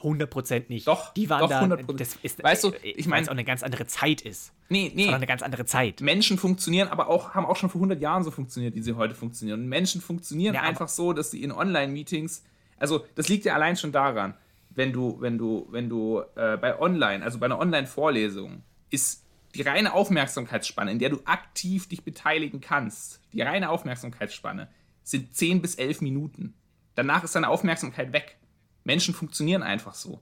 Speaker 1: 100% nicht.
Speaker 2: Doch,
Speaker 1: die waren
Speaker 2: doch,
Speaker 1: da.
Speaker 2: 100%.
Speaker 1: Das ist,
Speaker 2: weißt du, äh, ich meine,
Speaker 1: auch eine ganz andere Zeit ist.
Speaker 2: Nee, nee.
Speaker 1: Das eine ganz andere Zeit.
Speaker 2: Menschen funktionieren, aber auch haben auch schon vor 100 Jahren so funktioniert, wie sie heute funktionieren. Und Menschen funktionieren ja, einfach so, dass sie in Online-Meetings, also das liegt ja allein schon daran, wenn du, wenn du, wenn du äh, bei Online, also bei einer Online-Vorlesung, ist die reine Aufmerksamkeitsspanne, in der du aktiv dich beteiligen kannst, die reine Aufmerksamkeitsspanne, sind 10 bis 11 Minuten. Danach ist deine Aufmerksamkeit weg. Menschen funktionieren einfach so.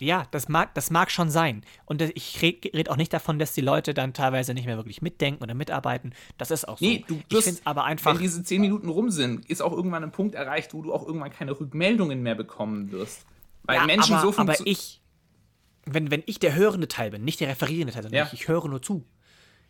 Speaker 1: Ja, das mag, das mag schon sein. Und ich rede red auch nicht davon, dass die Leute dann teilweise nicht mehr wirklich mitdenken oder mitarbeiten. Das ist auch so. Nee,
Speaker 2: du wirst, ich aber einfach. Wenn diese zehn Minuten rum sind, ist auch irgendwann ein Punkt erreicht, wo du auch irgendwann keine Rückmeldungen mehr bekommen wirst.
Speaker 1: Weil ja, Menschen aber, so Aber ich, wenn, wenn ich der hörende Teil bin, nicht der referierende Teil, sondern ja. ich, ich höre nur zu,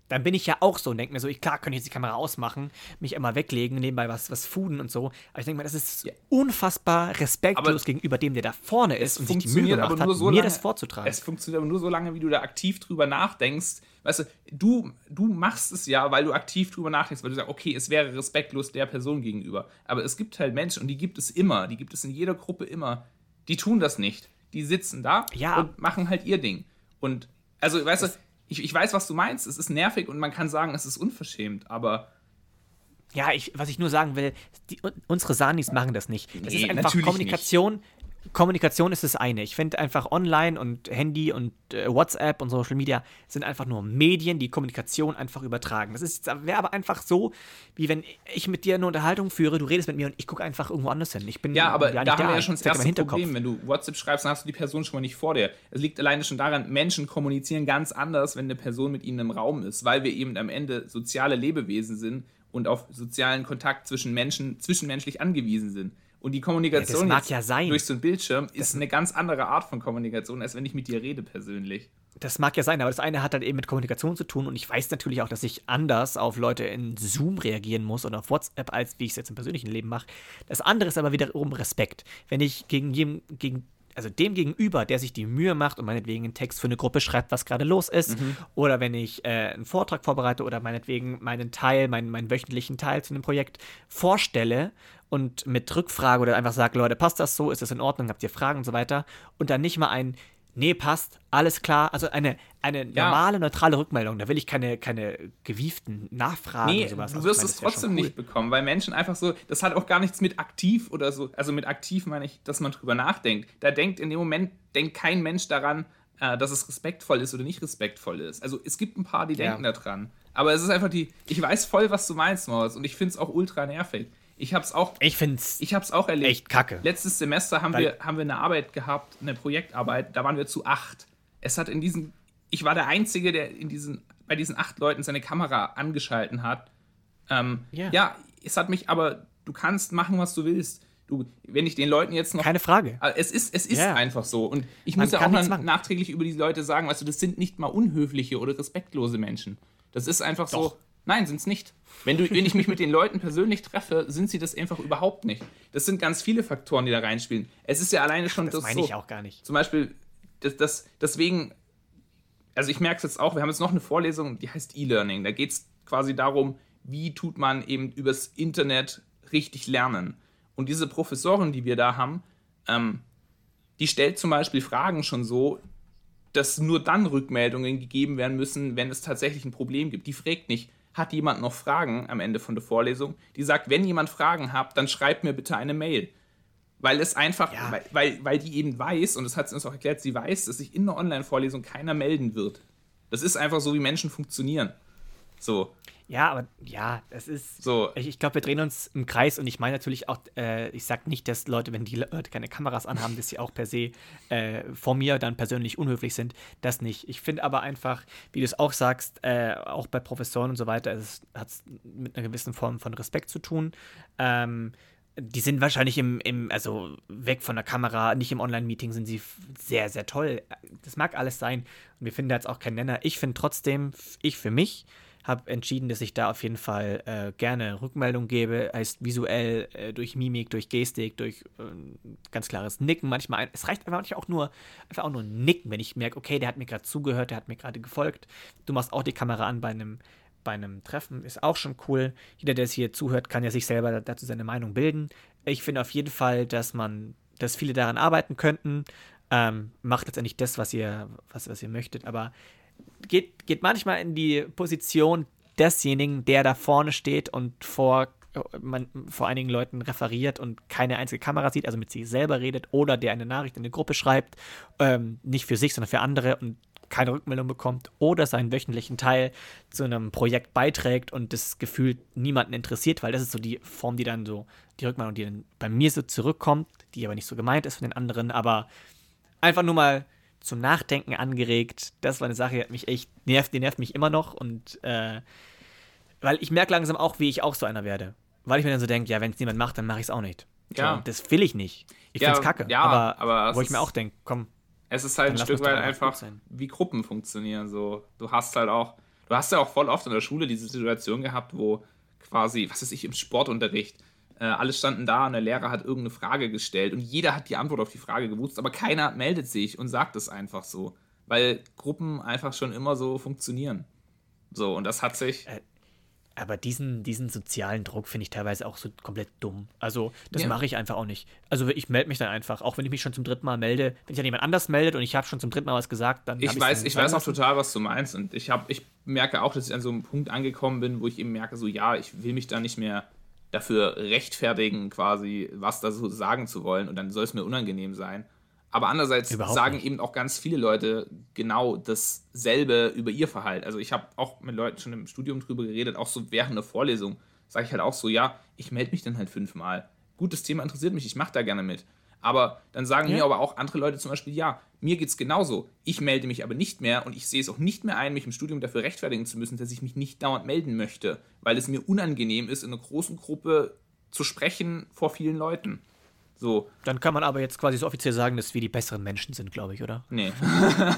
Speaker 1: dann bin ich ja auch so und denke mir so, ich, klar könnte ich jetzt die Kamera ausmachen, mich immer weglegen, nebenbei was, was fooden und so. Aber ich denke mir, das ist ja. unfassbar respektlos aber gegenüber dem, der da vorne ist und sich die Mühe gemacht hat, so mir das vorzutragen.
Speaker 2: Es funktioniert aber nur so lange, wie du da aktiv drüber nachdenkst. Weißt du, du, du machst es ja, weil du aktiv drüber nachdenkst, weil du sagst, okay, es wäre respektlos der Person gegenüber. Aber es gibt halt Menschen und die gibt es immer, die gibt es in jeder Gruppe immer, die tun das nicht. Die sitzen da
Speaker 1: ja.
Speaker 2: und machen halt ihr Ding. Und also, weißt du, ich, ich weiß, was du meinst. Es ist nervig und man kann sagen, es ist unverschämt, aber.
Speaker 1: Ja, ich, was ich nur sagen will, die, unsere Sanis machen das nicht. Das nee, ist einfach Kommunikation. Nicht. Kommunikation ist das eine. Ich finde einfach online und Handy und äh, WhatsApp und Social Media sind einfach nur Medien, die Kommunikation einfach übertragen. Das wäre aber einfach so, wie wenn ich mit dir eine Unterhaltung führe, du redest mit mir und ich gucke einfach irgendwo anders hin. Ich bin
Speaker 2: ja, aber da haben wir ja schon das erste Problem. Wenn du WhatsApp schreibst, dann hast du die Person schon mal nicht vor dir. Es liegt alleine schon daran, Menschen kommunizieren ganz anders, wenn eine Person mit ihnen im Raum ist, weil wir eben am Ende soziale Lebewesen sind und auf sozialen Kontakt zwischen Menschen zwischenmenschlich angewiesen sind. Und die Kommunikation
Speaker 1: ja, ja
Speaker 2: durch so einen Bildschirm ist eine ganz andere Art von Kommunikation, als wenn ich mit dir rede persönlich.
Speaker 1: Das mag ja sein, aber das eine hat halt eben mit Kommunikation zu tun und ich weiß natürlich auch, dass ich anders auf Leute in Zoom reagieren muss oder auf WhatsApp, als wie ich es jetzt im persönlichen Leben mache. Das andere ist aber wiederum Respekt. Wenn ich gegen, jedem, gegen also dem gegenüber, der sich die Mühe macht und meinetwegen einen Text für eine Gruppe schreibt, was gerade los ist, mhm. oder wenn ich äh, einen Vortrag vorbereite oder meinetwegen meinen Teil, meinen, meinen wöchentlichen Teil zu einem Projekt vorstelle und mit Rückfrage oder einfach sage, Leute, passt das so, ist das in Ordnung, habt ihr Fragen und so weiter und dann nicht mal ein nee, passt, alles klar. Also eine, eine normale, ja. neutrale Rückmeldung. Da will ich keine, keine gewieften Nachfragen
Speaker 2: nee, oder sowas. Du wirst also, es trotzdem cool. nicht bekommen, weil Menschen einfach so, das hat auch gar nichts mit aktiv oder so, also mit aktiv meine ich, dass man drüber nachdenkt. Da denkt in dem Moment, denkt kein Mensch daran, äh, dass es respektvoll ist oder nicht respektvoll ist. Also es gibt ein paar, die ja. denken daran. Aber es ist einfach die, ich weiß voll, was du meinst, Maus, und ich finde es auch ultra nervig. Ich hab's auch.
Speaker 1: Ich find's.
Speaker 2: Ich hab's auch erlebt.
Speaker 1: Echt kacke.
Speaker 2: Letztes Semester haben wir, haben wir eine Arbeit gehabt, eine Projektarbeit, da waren wir zu acht. Es hat in diesen. Ich war der Einzige, der in diesen, bei diesen acht Leuten seine Kamera angeschalten hat. Ähm, yeah. Ja, es hat mich aber, du kannst machen, was du willst. Du, wenn ich den Leuten jetzt noch.
Speaker 1: Keine Frage.
Speaker 2: Äh, es ist, es ist yeah. einfach so. Und ich Man muss ja auch dann nachträglich über die Leute sagen, weißt du, das sind nicht mal unhöfliche oder respektlose Menschen. Das ist einfach Doch. so. Nein, sind es nicht. Wenn, du, wenn ich mich mit den Leuten persönlich treffe, sind sie das einfach überhaupt nicht. Das sind ganz viele Faktoren, die da reinspielen. Es ist ja alleine schon
Speaker 1: das. Das meine so, ich auch gar nicht.
Speaker 2: Zum Beispiel, das, das, deswegen, also ich merke es jetzt auch, wir haben jetzt noch eine Vorlesung, die heißt E-Learning. Da geht es quasi darum, wie tut man eben übers Internet richtig lernen. Und diese Professorin, die wir da haben, ähm, die stellt zum Beispiel Fragen schon so, dass nur dann Rückmeldungen gegeben werden müssen, wenn es tatsächlich ein Problem gibt. Die fragt nicht, hat jemand noch Fragen am Ende von der Vorlesung, die sagt, wenn jemand Fragen habt, dann schreibt mir bitte eine Mail. Weil es einfach, ja. weil, weil, weil die eben weiß, und das hat sie uns auch erklärt, sie weiß, dass sich in einer Online-Vorlesung keiner melden wird. Das ist einfach so, wie Menschen funktionieren. So.
Speaker 1: Ja, aber ja, es ist. So. Ich, ich glaube, wir drehen uns im Kreis und ich meine natürlich auch, äh, ich sage nicht, dass Leute, wenn die Leute keine Kameras anhaben, dass sie auch per se äh, vor mir dann persönlich unhöflich sind. Das nicht. Ich finde aber einfach, wie du es auch sagst, äh, auch bei Professoren und so weiter, es hat mit einer gewissen Form von Respekt zu tun. Ähm, die sind wahrscheinlich im, im, also weg von der Kamera, nicht im Online-Meeting, sind sie sehr, sehr toll. Das mag alles sein. Und wir finden da jetzt auch keinen Nenner. Ich finde trotzdem, ich für mich, habe entschieden, dass ich da auf jeden Fall äh, gerne Rückmeldung gebe, heißt visuell, äh, durch Mimik, durch Gestik, durch äh, ganz klares Nicken. Manchmal, es reicht einfach manchmal auch nur, einfach auch nur Nicken, wenn ich merke, okay, der hat mir gerade zugehört, der hat mir gerade gefolgt. Du machst auch die Kamera an bei einem, bei einem Treffen, ist auch schon cool. Jeder, der es hier zuhört, kann ja sich selber dazu seine Meinung bilden. Ich finde auf jeden Fall, dass man, dass viele daran arbeiten könnten. Ähm, macht letztendlich das, was ihr, was, was ihr möchtet, aber geht, geht manchmal in die Position desjenigen, der da vorne steht und vor, man, vor einigen Leuten referiert und keine einzige Kamera sieht, also mit sich selber redet oder der eine Nachricht in eine Gruppe schreibt, ähm, nicht für sich, sondern für andere und keine Rückmeldung bekommt oder seinen wöchentlichen Teil zu einem Projekt beiträgt und das Gefühl niemanden interessiert, weil das ist so die Form, die dann so, die Rückmeldung, die dann bei mir so zurückkommt, die aber nicht so gemeint ist von den anderen, aber einfach nur mal zum Nachdenken angeregt. Das war eine Sache, die hat mich echt nervt, die nervt mich immer noch und äh, weil ich merke langsam auch, wie ich auch so einer werde. Weil ich mir dann so denke, ja, wenn es niemand macht, dann mache ich es auch nicht. Ja. So, das will ich nicht. Ich ja, finde es kacke. Ja, aber, aber wo ich mir auch denke, komm.
Speaker 2: Es ist halt ein Stück weit einfach, wie Gruppen funktionieren. So, du hast halt auch, du hast ja auch voll oft in der Schule diese Situation gehabt, wo quasi, was ist ich, im Sportunterricht, äh, alle standen da und der Lehrer hat irgendeine Frage gestellt und jeder hat die Antwort auf die Frage gewusst, aber keiner meldet sich und sagt es einfach so, weil Gruppen einfach schon immer so funktionieren. So, und das hat sich. Äh,
Speaker 1: aber diesen, diesen sozialen Druck finde ich teilweise auch so komplett dumm. Also, das ja. mache ich einfach auch nicht. Also, ich melde mich dann einfach, auch wenn ich mich schon zum dritten Mal melde. Wenn sich dann jemand anders meldet und ich habe schon zum dritten Mal was gesagt, dann.
Speaker 2: Ich weiß, ich weiß auch total, was du meinst. Und ich, hab, ich merke auch, dass ich an so einem Punkt angekommen bin, wo ich eben merke, so, ja, ich will mich da nicht mehr dafür rechtfertigen, quasi was da so sagen zu wollen und dann soll es mir unangenehm sein. Aber andererseits Überhaupt sagen nicht. eben auch ganz viele Leute genau dasselbe über ihr Verhalten. Also ich habe auch mit Leuten schon im Studium drüber geredet, auch so während der Vorlesung sage ich halt auch so, ja, ich melde mich dann halt fünfmal. Gut, das Thema interessiert mich, ich mache da gerne mit. Aber dann sagen ja. mir aber auch andere Leute zum Beispiel, ja, mir geht es genauso. Ich melde mich aber nicht mehr und ich sehe es auch nicht mehr ein, mich im Studium dafür rechtfertigen zu müssen, dass ich mich nicht dauernd melden möchte, weil es mir unangenehm ist, in einer großen Gruppe zu sprechen vor vielen Leuten. So.
Speaker 1: Dann kann man aber jetzt quasi so offiziell sagen, dass wir die besseren Menschen sind, glaube ich, oder?
Speaker 2: Nee.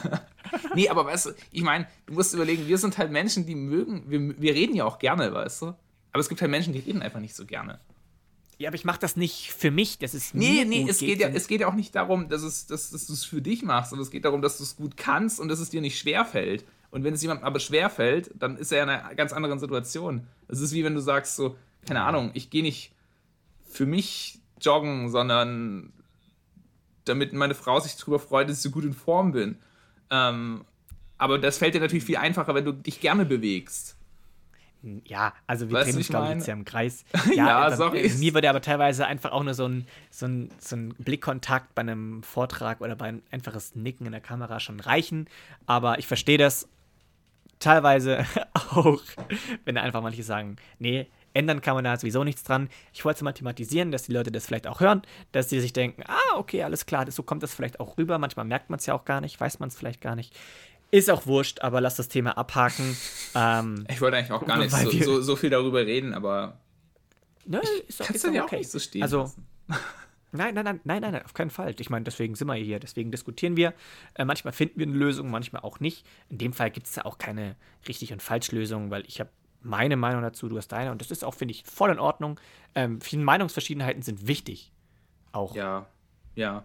Speaker 2: nee, aber weißt du, ich meine, du musst überlegen, wir sind halt Menschen, die mögen, wir, wir reden ja auch gerne, weißt du? Aber es gibt halt Menschen, die reden einfach nicht so gerne.
Speaker 1: Ja, aber ich mache das nicht für mich, das ist
Speaker 2: Nee, nee, es geht, ja, es geht ja auch nicht darum, dass, es, dass, dass du es für dich machst, sondern es geht darum, dass du es gut kannst und dass es dir nicht schwerfällt. Und wenn es jemandem aber schwerfällt, dann ist er in einer ganz anderen Situation. Es ist wie wenn du sagst so, keine Ahnung, ich gehe nicht für mich joggen, sondern damit meine Frau sich darüber freut, dass ich so gut in Form bin. Ähm, aber das fällt dir natürlich viel einfacher, wenn du dich gerne bewegst.
Speaker 1: Ja, also wir drehen uns, glaube ich, jetzt ja im Kreis. Ja, ja dann, sorry. Äh, mir würde aber teilweise einfach auch nur so ein, so, ein, so ein Blickkontakt bei einem Vortrag oder bei ein einfaches Nicken in der Kamera schon reichen. Aber ich verstehe das teilweise auch, wenn einfach manche sagen, nee, ändern kann man da sowieso nichts dran. Ich wollte es mal thematisieren, dass die Leute das vielleicht auch hören, dass sie sich denken, ah, okay, alles klar, so kommt das vielleicht auch rüber. Manchmal merkt man es ja auch gar nicht, weiß man es vielleicht gar nicht. Ist auch wurscht, aber lass das Thema abhaken.
Speaker 2: Ähm, ich wollte eigentlich auch gar nicht so, so, so, viel darüber reden, aber.
Speaker 1: Ne, ist doch, ist dann ja okay. auch nicht so stehen. Also, Nein, nein, nein, nein, nein, auf keinen Fall. Ich meine, deswegen sind wir hier, deswegen diskutieren wir. Äh, manchmal finden wir eine Lösung, manchmal auch nicht. In dem Fall gibt es da auch keine richtig und falsch Lösung, weil ich habe meine Meinung dazu, du hast deine und das ist auch, finde ich, voll in Ordnung. Ähm, viele Meinungsverschiedenheiten sind wichtig. Auch.
Speaker 2: Ja, ja.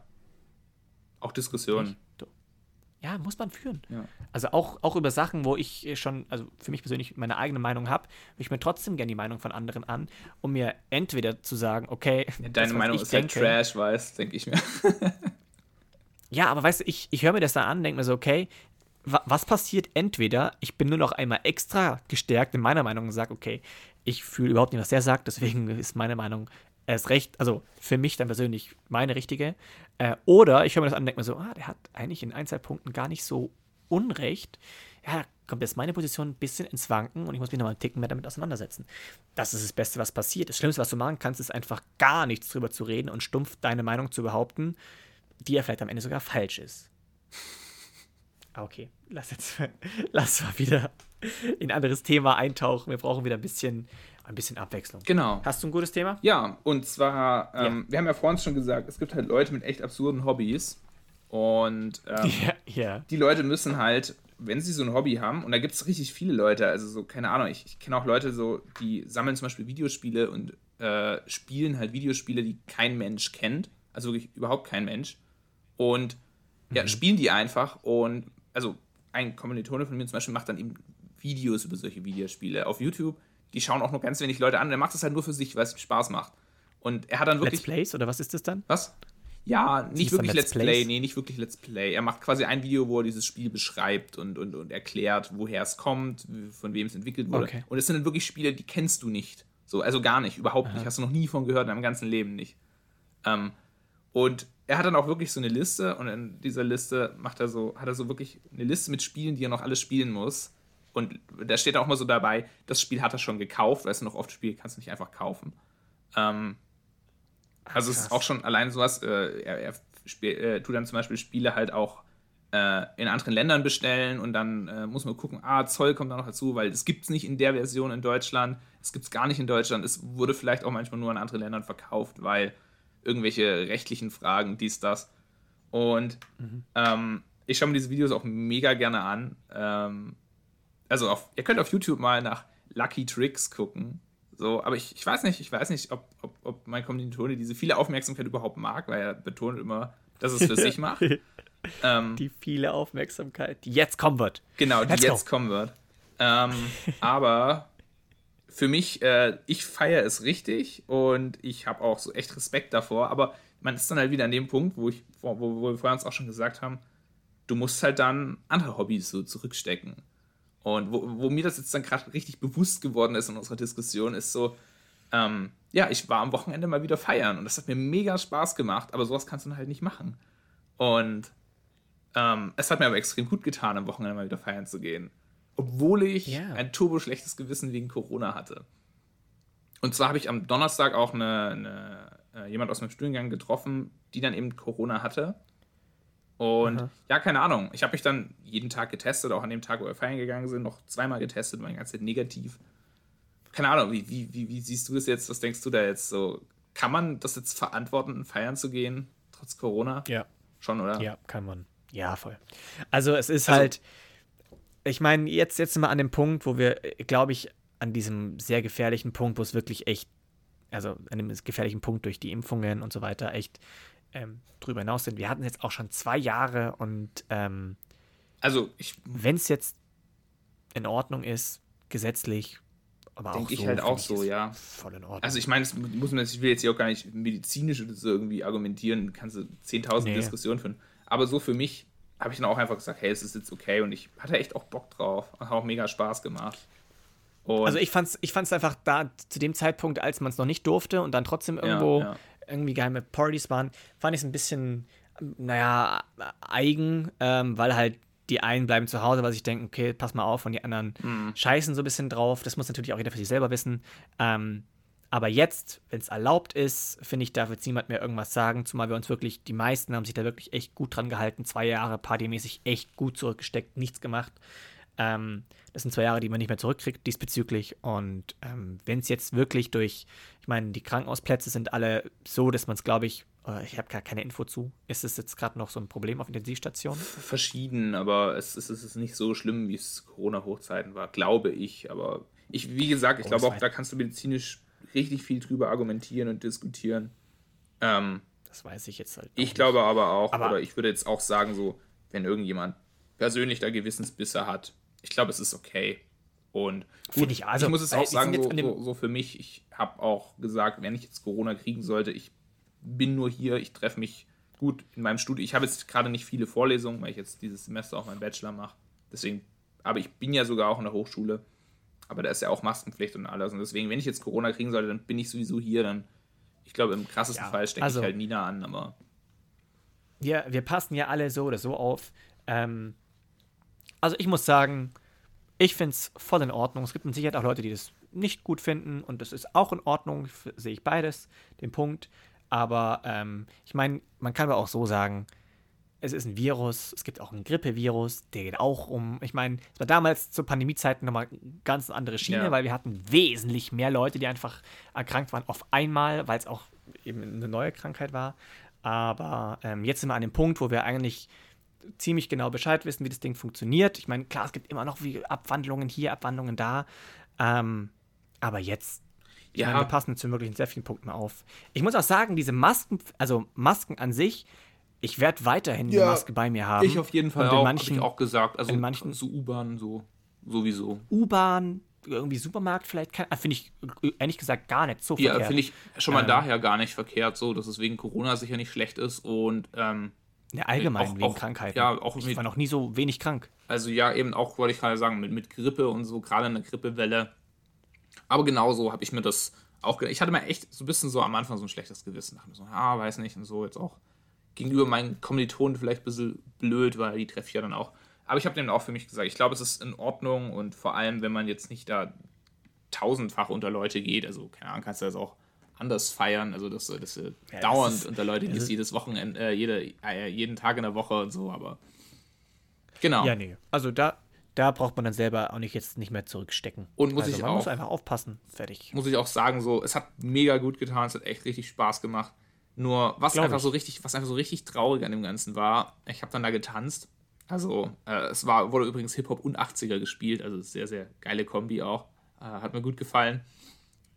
Speaker 2: Auch Diskussionen.
Speaker 1: Ja, muss man führen. Ja. Also auch, auch über Sachen, wo ich schon, also für mich persönlich meine eigene Meinung habe, höre ich mir trotzdem gerne die Meinung von anderen an, um mir entweder zu sagen, okay,
Speaker 2: ja, deine das, Meinung ist denke, halt Trash, weißt, denke ich mir.
Speaker 1: ja, aber weißt du, ich, ich höre mir das dann an, denke mir so, okay, wa was passiert entweder, ich bin nur noch einmal extra gestärkt in meiner Meinung und sage, okay, ich fühle überhaupt nicht, was der sagt, deswegen ist meine Meinung erst recht, also für mich dann persönlich meine richtige. Äh, oder ich höre mir das an und denke mir so, ah, der hat eigentlich in ein, zwei Punkten gar nicht so Unrecht. ja, kommt jetzt meine Position ein bisschen ins Wanken und ich muss mich nochmal einen Ticken mehr damit auseinandersetzen. Das ist das Beste, was passiert. Das Schlimmste, was du machen kannst, ist einfach gar nichts drüber zu reden und stumpf deine Meinung zu behaupten, die ja vielleicht am Ende sogar falsch ist. Ah, okay, lass jetzt lass mal wieder in ein anderes Thema eintauchen. Wir brauchen wieder ein bisschen, ein bisschen Abwechslung.
Speaker 2: Genau.
Speaker 1: Hast du ein gutes Thema?
Speaker 2: Ja, und zwar, ähm, ja. wir haben ja vorhin schon gesagt, es gibt halt Leute mit echt absurden Hobbys. Und ähm, ja, ja. die Leute müssen halt, wenn sie so ein Hobby haben, und da gibt es richtig viele Leute, also so, keine Ahnung, ich, ich kenne auch Leute so, die sammeln zum Beispiel Videospiele und äh, spielen halt Videospiele, die kein Mensch kennt. Also wirklich überhaupt kein Mensch. Und ja, mhm. spielen die einfach und also ein Kommilitone von mir zum Beispiel macht dann eben Videos über solche Videospiele auf YouTube. Die schauen auch nur ganz wenig Leute an. Der macht das halt nur für sich, weil es Spaß macht. Und er hat dann wirklich.
Speaker 1: Let's Plays oder was ist das dann?
Speaker 2: Was? Ja, nicht wirklich Let's, Let's Play, nee, nicht wirklich Let's Play. Er macht quasi ein Video, wo er dieses Spiel beschreibt und, und, und erklärt, woher es kommt, von wem es entwickelt wurde. Okay. Und es sind dann wirklich Spiele, die kennst du nicht. So, also gar nicht, überhaupt Aha. nicht. Hast du noch nie von gehört in deinem ganzen Leben nicht. Ähm, und er hat dann auch wirklich so eine Liste und in dieser Liste macht er so, hat er so wirklich eine Liste mit Spielen, die er noch alles spielen muss. Und da steht auch mal so dabei, das Spiel hat er schon gekauft, weil es noch oft spielt, kannst du nicht einfach kaufen. Ähm, also Ach, es ist auch schon allein sowas, äh, er, er spiel, äh, tut dann zum Beispiel Spiele halt auch äh, in anderen Ländern bestellen und dann äh, muss man gucken, ah, Zoll kommt da noch dazu, weil es gibt es nicht in der Version in Deutschland, es gibt es gar nicht in Deutschland, es wurde vielleicht auch manchmal nur in anderen Ländern verkauft, weil irgendwelche rechtlichen Fragen, dies, das. Und mhm. ähm, ich schaue mir diese Videos auch mega gerne an. Ähm, also auf, ihr könnt auf YouTube mal nach Lucky Tricks gucken. So, aber ich, ich weiß nicht, ich weiß nicht, ob, ob, ob mein Kommilitone diese viele Aufmerksamkeit überhaupt mag, weil er betont immer, dass es für sich macht.
Speaker 1: Ähm, die viele Aufmerksamkeit, die jetzt kommen wird.
Speaker 2: Genau, die Let's jetzt go. kommen wird. Ähm, aber für mich, äh, ich feiere es richtig und ich habe auch so echt Respekt davor, aber man ist dann halt wieder an dem Punkt, wo, ich, wo, wo wir vorher uns auch schon gesagt haben, du musst halt dann andere Hobbys so zurückstecken. Und wo, wo mir das jetzt dann gerade richtig bewusst geworden ist in unserer Diskussion, ist so, ähm, ja, ich war am Wochenende mal wieder feiern und das hat mir mega Spaß gemacht, aber sowas kannst du dann halt nicht machen. Und ähm, es hat mir aber extrem gut getan, am Wochenende mal wieder feiern zu gehen obwohl ich yeah. ein turbo schlechtes Gewissen wegen Corona hatte. Und zwar habe ich am Donnerstag auch eine, eine, äh, jemand aus meinem Studiengang getroffen, die dann eben Corona hatte. Und Aha. ja, keine Ahnung. Ich habe mich dann jeden Tag getestet, auch an dem Tag, wo wir feiern gegangen sind, noch zweimal getestet, war die ganze Zeit negativ. Keine Ahnung, wie, wie, wie, wie siehst du das jetzt? Was denkst du da jetzt so? Kann man das jetzt verantworten, feiern zu gehen, trotz Corona?
Speaker 1: Ja.
Speaker 2: Schon, oder?
Speaker 1: Ja, kann man. Ja, voll. Also es ist also, halt ich meine, jetzt, jetzt sind wir an dem Punkt, wo wir, glaube ich, an diesem sehr gefährlichen Punkt, wo es wirklich echt, also an dem gefährlichen Punkt durch die Impfungen und so weiter, echt ähm, drüber hinaus sind. Wir hatten jetzt auch schon zwei Jahre und ähm,
Speaker 2: also
Speaker 1: wenn es jetzt in Ordnung ist, gesetzlich,
Speaker 2: aber Denke auch so, ich halt auch so, ja. Voll in Ordnung. Also ich meine, muss man, ich will jetzt hier auch gar nicht medizinisch oder so irgendwie argumentieren, kannst du 10.000 nee. Diskussionen führen. Aber so für mich habe ich dann auch einfach gesagt, hey, es ist jetzt okay und ich hatte echt auch Bock drauf und hat auch mega Spaß gemacht.
Speaker 1: Und also ich fand's, ich fand's einfach da zu dem Zeitpunkt, als man es noch nicht durfte und dann trotzdem irgendwo ja, ja. Irgendwie geheime Partys waren, fand ich es ein bisschen, naja, eigen, ähm, weil halt die einen bleiben zu Hause, weil sie denken, okay, pass mal auf, und die anderen mhm. scheißen so ein bisschen drauf. Das muss natürlich auch jeder für sich selber wissen. Ähm, aber jetzt, wenn es erlaubt ist, finde ich, darf jetzt niemand mehr irgendwas sagen, zumal wir uns wirklich, die meisten haben sich da wirklich echt gut dran gehalten, zwei Jahre partymäßig echt gut zurückgesteckt, nichts gemacht. Ähm, das sind zwei Jahre, die man nicht mehr zurückkriegt diesbezüglich. Und ähm, wenn es jetzt wirklich durch, ich meine, die Krankenhausplätze sind alle so, dass man es, glaube ich, äh, ich habe gar keine Info zu. Ist es jetzt gerade noch so ein Problem auf Intensivstationen?
Speaker 2: Verschieden, aber es, es, es ist nicht so schlimm, wie es Corona-Hochzeiten war, glaube ich. Aber ich, wie gesagt, ich glaube auch, da kannst du medizinisch richtig viel drüber argumentieren und diskutieren. Ähm,
Speaker 1: das weiß ich jetzt halt.
Speaker 2: Ich nicht. glaube aber auch, aber oder ich würde jetzt auch sagen, so, wenn irgendjemand persönlich da Gewissensbisse hat, ich glaube, es ist okay. Und gut, ich, also, ich muss es auch sagen, so, so, so, für mich, ich habe auch gesagt, wenn ich jetzt Corona kriegen sollte, ich bin nur hier, ich treffe mich gut in meinem Studio. Ich habe jetzt gerade nicht viele Vorlesungen, weil ich jetzt dieses Semester auch meinen Bachelor mache. Deswegen, aber ich bin ja sogar auch in der Hochschule. Aber da ist ja auch Maskenpflicht und alles. Und deswegen, wenn ich jetzt Corona kriegen sollte, dann bin ich sowieso hier. Dann, ich glaube, im krassesten ja, Fall stecke also, ich halt Nina an, aber.
Speaker 1: Ja, wir passen ja alle so oder so auf. Ähm, also ich muss sagen, ich finde es voll in Ordnung. Es gibt mit Sicherheit auch Leute, die das nicht gut finden und das ist auch in Ordnung, sehe ich beides, den Punkt. Aber ähm, ich meine, man kann aber auch so sagen, es ist ein Virus, es gibt auch ein Grippevirus, der geht auch um. Ich meine, es war damals zur Pandemiezeiten nochmal eine ganz andere Schiene, ja. weil wir hatten wesentlich mehr Leute, die einfach erkrankt waren auf einmal, weil es auch eben eine neue Krankheit war. Aber ähm, jetzt sind wir an dem Punkt, wo wir eigentlich ziemlich genau Bescheid wissen, wie das Ding funktioniert. Ich meine, klar, es gibt immer noch wie Abwandlungen hier, Abwandlungen da. Ähm, aber jetzt, ja, meine, wir passen jetzt wirklich in sehr vielen Punkten auf. Ich muss auch sagen, diese Masken, also Masken an sich, ich werde weiterhin ja, eine Maske bei mir haben.
Speaker 2: Ich auf jeden Fall auch, habe ich auch gesagt. Also in manchen so U-Bahn so sowieso.
Speaker 1: U-Bahn, irgendwie Supermarkt vielleicht, äh, finde ich ehrlich gesagt gar nicht so
Speaker 2: verkehrt. Ja, finde ich schon mal ähm, daher gar nicht verkehrt, so, dass es wegen Corona sicher nicht schlecht ist und ähm,
Speaker 1: ja, allgemein auch, wegen auch, Krankheiten.
Speaker 2: Ja, auch
Speaker 1: ich mit, war noch nie so wenig krank.
Speaker 2: Also ja, eben auch, wollte ich gerade sagen, mit, mit Grippe und so, gerade eine Grippewelle. Aber genauso habe ich mir das auch Ich hatte mir echt so ein bisschen so am Anfang so ein schlechtes Gewissen. Dachte mir so, ah, weiß nicht, und so jetzt auch gegenüber meinen Kommilitonen vielleicht ein bisschen blöd, weil die treffe ich ja dann auch. Aber ich habe denen auch für mich gesagt, ich glaube, es ist in Ordnung und vor allem, wenn man jetzt nicht da tausendfach unter Leute geht, also keine Ahnung, kannst du das auch anders feiern, also dass, dass du ja, dauernd das ist, unter Leute gehst, jedes Wochenende, äh, jede, äh, jeden Tag in der Woche und so, aber genau.
Speaker 1: Ja, nee, also da, da braucht man dann selber auch nicht jetzt nicht mehr zurückstecken.
Speaker 2: Und muss also
Speaker 1: ich
Speaker 2: man auch,
Speaker 1: muss einfach aufpassen, fertig.
Speaker 2: Muss ich auch sagen, so, es hat mega gut getan, es hat echt richtig Spaß gemacht. Nur was Glaub einfach ich. so richtig, was einfach so richtig traurig an dem Ganzen war, ich habe dann da getanzt. Also, äh, es war, wurde übrigens Hip-Hop und 80er gespielt, also sehr, sehr geile Kombi auch. Äh, hat mir gut gefallen.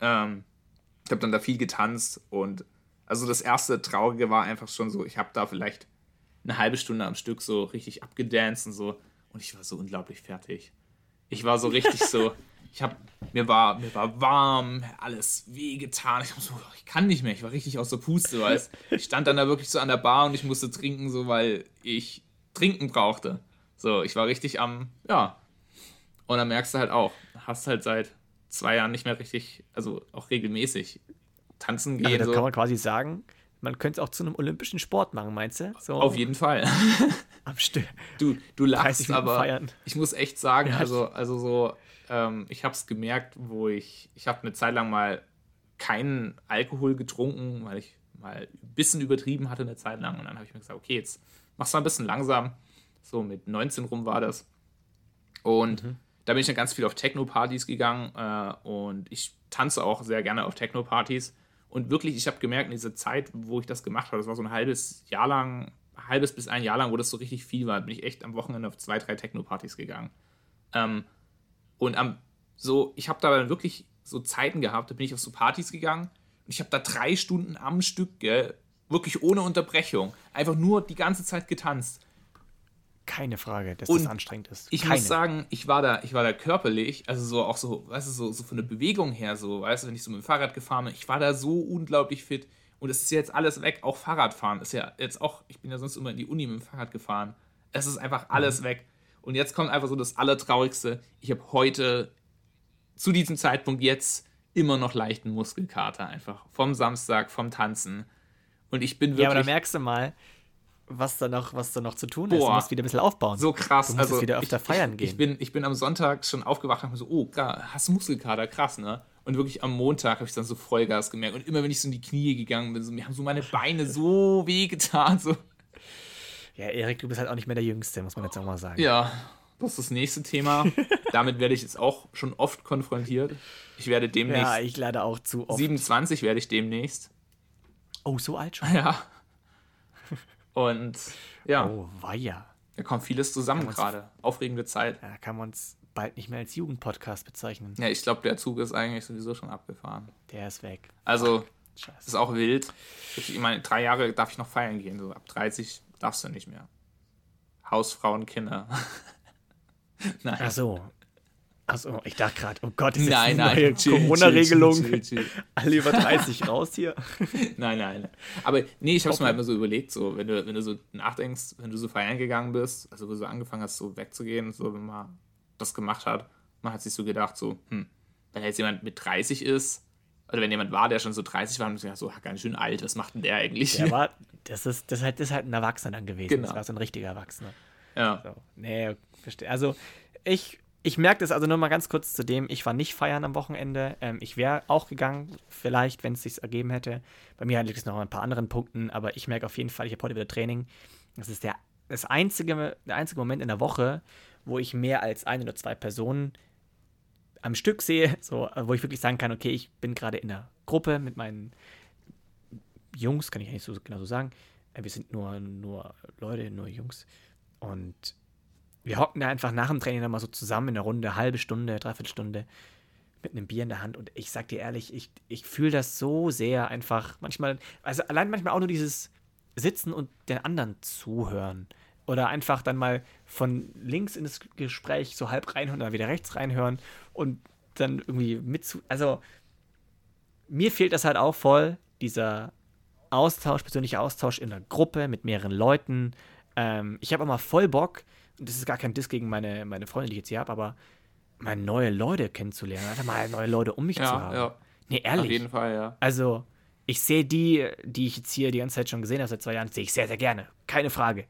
Speaker 2: Ähm, ich habe dann da viel getanzt und also das erste Traurige war einfach schon so, ich habe da vielleicht eine halbe Stunde am Stück so richtig abgedanced und so und ich war so unglaublich fertig. Ich war so richtig so, ich habe mir war mir war warm, alles wehgetan. Ich so, ich kann nicht mehr. Ich war richtig aus der Puste, weißt. Ich stand dann da wirklich so an der Bar und ich musste trinken, so weil ich trinken brauchte. So, ich war richtig am ja. Und dann merkst du halt auch, hast halt seit zwei Jahren nicht mehr richtig, also auch regelmäßig tanzen gehen. Ja,
Speaker 1: da so. kann man quasi sagen, man könnte es auch zu einem olympischen Sport machen, meinst du?
Speaker 2: So Auf jeden Fall.
Speaker 1: Am Stück.
Speaker 2: Du, du lachst, aber feiern. ich muss echt sagen, ja. also, also so, ähm, ich habe es gemerkt, wo ich, ich habe eine Zeit lang mal keinen Alkohol getrunken, weil ich mal ein bisschen übertrieben hatte eine Zeit lang. Und dann habe ich mir gesagt, okay, jetzt machst du mal ein bisschen langsam. So mit 19 rum war das. Und mhm. Da bin ich dann ganz viel auf Techno-Partys gegangen. Äh, und ich tanze auch sehr gerne auf Techno-Partys. Und wirklich, ich habe gemerkt, in dieser Zeit, wo ich das gemacht habe, das war so ein halbes Jahr lang, halbes bis ein Jahr lang, wo das so richtig viel war, bin ich echt am Wochenende auf zwei, drei Techno-Partys gegangen. Ähm, und am, so, ich habe da dann wirklich so Zeiten gehabt, da bin ich auf so Partys gegangen und ich habe da drei Stunden am Stück, gell, wirklich ohne Unterbrechung, einfach nur die ganze Zeit getanzt.
Speaker 1: Keine Frage, dass und das anstrengend ist.
Speaker 2: Ich
Speaker 1: Keine.
Speaker 2: muss sagen, ich war da, ich war da körperlich, also so auch so, weißt du, so, so von der Bewegung her, so, weißt du, wenn ich so mit dem Fahrrad gefahren bin, ich war da so unglaublich fit. Und es ist jetzt alles weg, auch Fahrradfahren ist ja jetzt auch, ich bin ja sonst immer in die Uni mit dem Fahrrad gefahren. Es ist einfach alles mhm. weg. Und jetzt kommt einfach so das Allertraurigste. Ich habe heute zu diesem Zeitpunkt jetzt immer noch leichten Muskelkater einfach. Vom Samstag, vom Tanzen. Und ich bin wirklich. Ja, aber
Speaker 1: da merkst du mal, was da noch, was da noch zu tun ist. Boah, du musst wieder ein bisschen aufbauen.
Speaker 2: So krass.
Speaker 1: Du musst also, wieder öfter
Speaker 2: ich,
Speaker 1: feiern
Speaker 2: ich,
Speaker 1: gehen.
Speaker 2: Ich bin, ich bin am Sonntag schon aufgewacht und habe so, oh, hast Muskelkater, krass, ne? Und wirklich am Montag habe ich dann so Vollgas gemerkt. Und immer wenn ich so in die Knie gegangen bin, so, mir haben so meine Beine so wehgetan. So.
Speaker 1: Ja, Erik, du bist halt auch nicht mehr der Jüngste, muss man jetzt auch mal sagen.
Speaker 2: Ja, das ist das nächste Thema. Damit werde ich jetzt auch schon oft konfrontiert. Ich werde demnächst. Ja,
Speaker 1: ich leider auch zu oft.
Speaker 2: 27 werde ich demnächst.
Speaker 1: Oh, so alt schon?
Speaker 2: Ja. Und ja.
Speaker 1: Oh, weia.
Speaker 2: Da kommt vieles zusammen gerade. Aufregende Zeit.
Speaker 1: Ja, da kann man uns bald nicht mehr als Jugendpodcast bezeichnen.
Speaker 2: Ja, ich glaube, der Zug ist eigentlich sowieso schon abgefahren.
Speaker 1: Der ist weg.
Speaker 2: Also, Scheiße. ist auch wild. Ich meine, drei Jahre darf ich noch feiern gehen. So ab 30 darfst du nicht mehr. Hausfrauen, Kinder.
Speaker 1: nein. Ach so. Achso, ich dachte gerade, oh Gott, ist nein, eine neue Corona-Regelung. Alle über 30 raus hier.
Speaker 2: nein, nein. Aber nee, ich habe es okay. mir halt immer so überlegt, so, wenn du, wenn du so nachdenkst, wenn du so feiern gegangen bist, also wo du so angefangen hast, so wegzugehen, so wenn man das gemacht hat, man hat sich so gedacht, so, hm, wenn jetzt jemand mit 30 ist, oder wenn jemand war, der schon so 30 war, und sich so, ganz schön alt, was macht denn der eigentlich?
Speaker 1: Der war, das ist, das ist, halt, das ist halt ein Erwachsener dann gewesen. Genau. Das war so ein richtiger Erwachsener.
Speaker 2: Ja.
Speaker 1: So, nee, verstehe. Also, ich, ich merke das also nur mal ganz kurz zu dem, ich war nicht feiern am Wochenende. Ähm, ich wäre auch gegangen, vielleicht, wenn es sich ergeben hätte. Bei mir liegt es noch an ein paar anderen Punkten, aber ich merke auf jeden Fall, ich habe heute wieder Training. Das ist der, das einzige, der einzige Moment in der Woche, wo ich mehr als ein oder zwei Personen am Stück sehe, so, wo ich wirklich sagen kann, okay, ich bin gerade in der Gruppe mit meinen Jungs, kann ich ja nicht so genau so sagen. Äh, wir sind nur, nur Leute, nur Jungs. Und wir hocken da einfach nach dem Training dann mal so zusammen in einer Runde, halbe Stunde, dreiviertel Stunde, mit einem Bier in der Hand. Und ich sag dir ehrlich, ich, ich fühle das so sehr einfach. Manchmal, also allein manchmal auch nur dieses Sitzen und den anderen zuhören. Oder einfach dann mal von links in das Gespräch so halb reinhören oder wieder rechts reinhören und dann irgendwie mit zu. Also, mir fehlt das halt auch voll, dieser Austausch, persönlicher Austausch in der Gruppe mit mehreren Leuten. Ähm, ich habe auch mal voll Bock, das ist gar kein Diss gegen meine, meine Freunde, die ich jetzt hier habe, aber mal neue Leute kennenzulernen, einfach mal neue Leute um mich
Speaker 2: ja,
Speaker 1: zu haben.
Speaker 2: Ja.
Speaker 1: Nee, ehrlich.
Speaker 2: Auf jeden Fall, ja.
Speaker 1: Also, ich sehe die, die ich jetzt hier die ganze Zeit schon gesehen habe, seit zwei Jahren, sehe ich sehr, sehr gerne. Keine Frage.